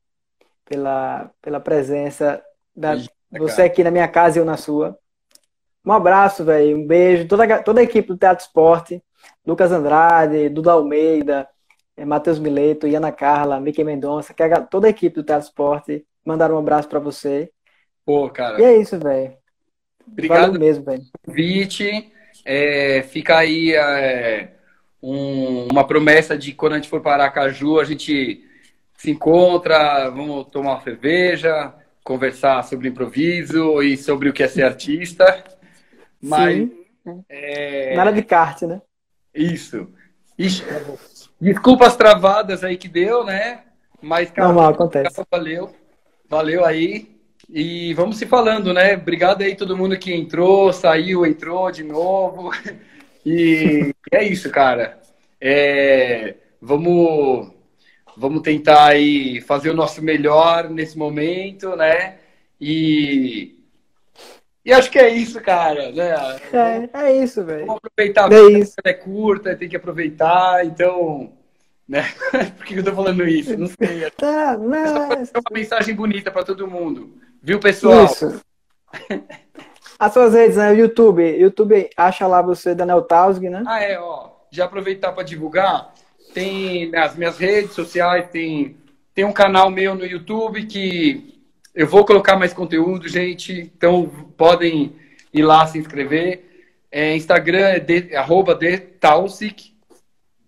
pela, pela presença da você aqui na minha casa e eu na sua. Um abraço, velho. Um beijo. Toda, a- toda a equipe do Teatro Esporte, Lucas Andrade, Duda Almeida, eh, Matheus Mileto, Iana Carla, Mickey Mendonça, toda a equipe do Teatro Esporte mandaram um abraço pra você. Pô, E cara, é isso, velho. Obrigado Valeu mesmo, velho. convite. É, fica aí é, um- uma promessa de quando a gente for para Aracaju, a gente se encontra, vamos tomar uma cerveja, conversar sobre improviso e sobre o que é ser artista. Mas Sim. é, Nada de kart, né? isso. Ixi, desculpa as travadas aí que deu, né? Mas, cara, Normal, acontece. valeu. Valeu aí. E vamos se falando, né? Obrigado aí todo mundo que entrou, saiu, entrou de novo. E é isso, cara. É, vamos, vamos tentar aí fazer o nosso melhor nesse momento, né? E, e acho que é isso, cara. Né? É, é isso, velho. Vamos aproveitar, a É isso. é curta, tem que aproveitar, então. Né? Por que eu tô falando isso? Não sei. Tá, não, É uma mensagem bonita para todo mundo. Viu, pessoal? Isso. As suas redes, né? YouTube. YouTube acha lá você, Daniel Tausg, né? Ah, é, ó. Já aproveitar para divulgar. Tem nas minhas redes sociais, tem, tem um canal meu no YouTube que eu vou colocar mais conteúdo, gente. Então podem ir lá se inscrever. É, Instagram é de, arroba detausic,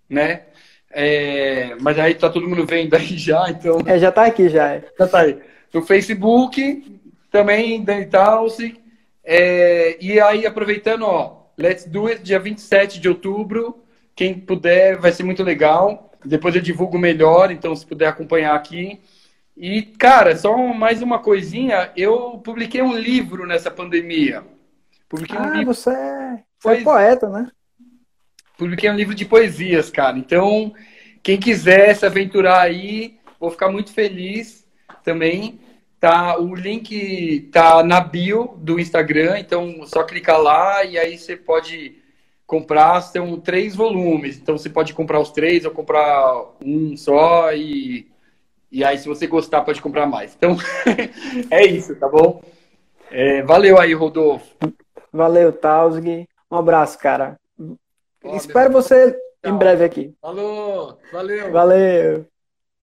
né? É, mas aí tá todo mundo vendo aí já, então É, já tá aqui já. Já tá aí. No Facebook, também Dentalse. É, e aí, aproveitando, ó, Let's Do It, dia 27 de outubro. Quem puder, vai ser muito legal. Depois eu divulgo melhor, então se puder acompanhar aqui. E, cara, só mais uma coisinha. Eu publiquei um livro nessa pandemia. Publiquei um Ah, livro você é, você é poeta, né? publiquei um livro de poesias, cara. Então, quem quiser se aventurar aí, vou ficar muito feliz também. Tá, o link tá na bio do Instagram, então só clicar lá e aí você pode comprar. São três volumes, então você pode comprar os três ou comprar um só e, e aí se você gostar pode comprar mais. Então é isso, tá bom? É, valeu aí, Rodolfo. Valeu, Tausg. Um abraço, cara. Ó, Espero você em Tchau. breve aqui. Falou, valeu. Valeu.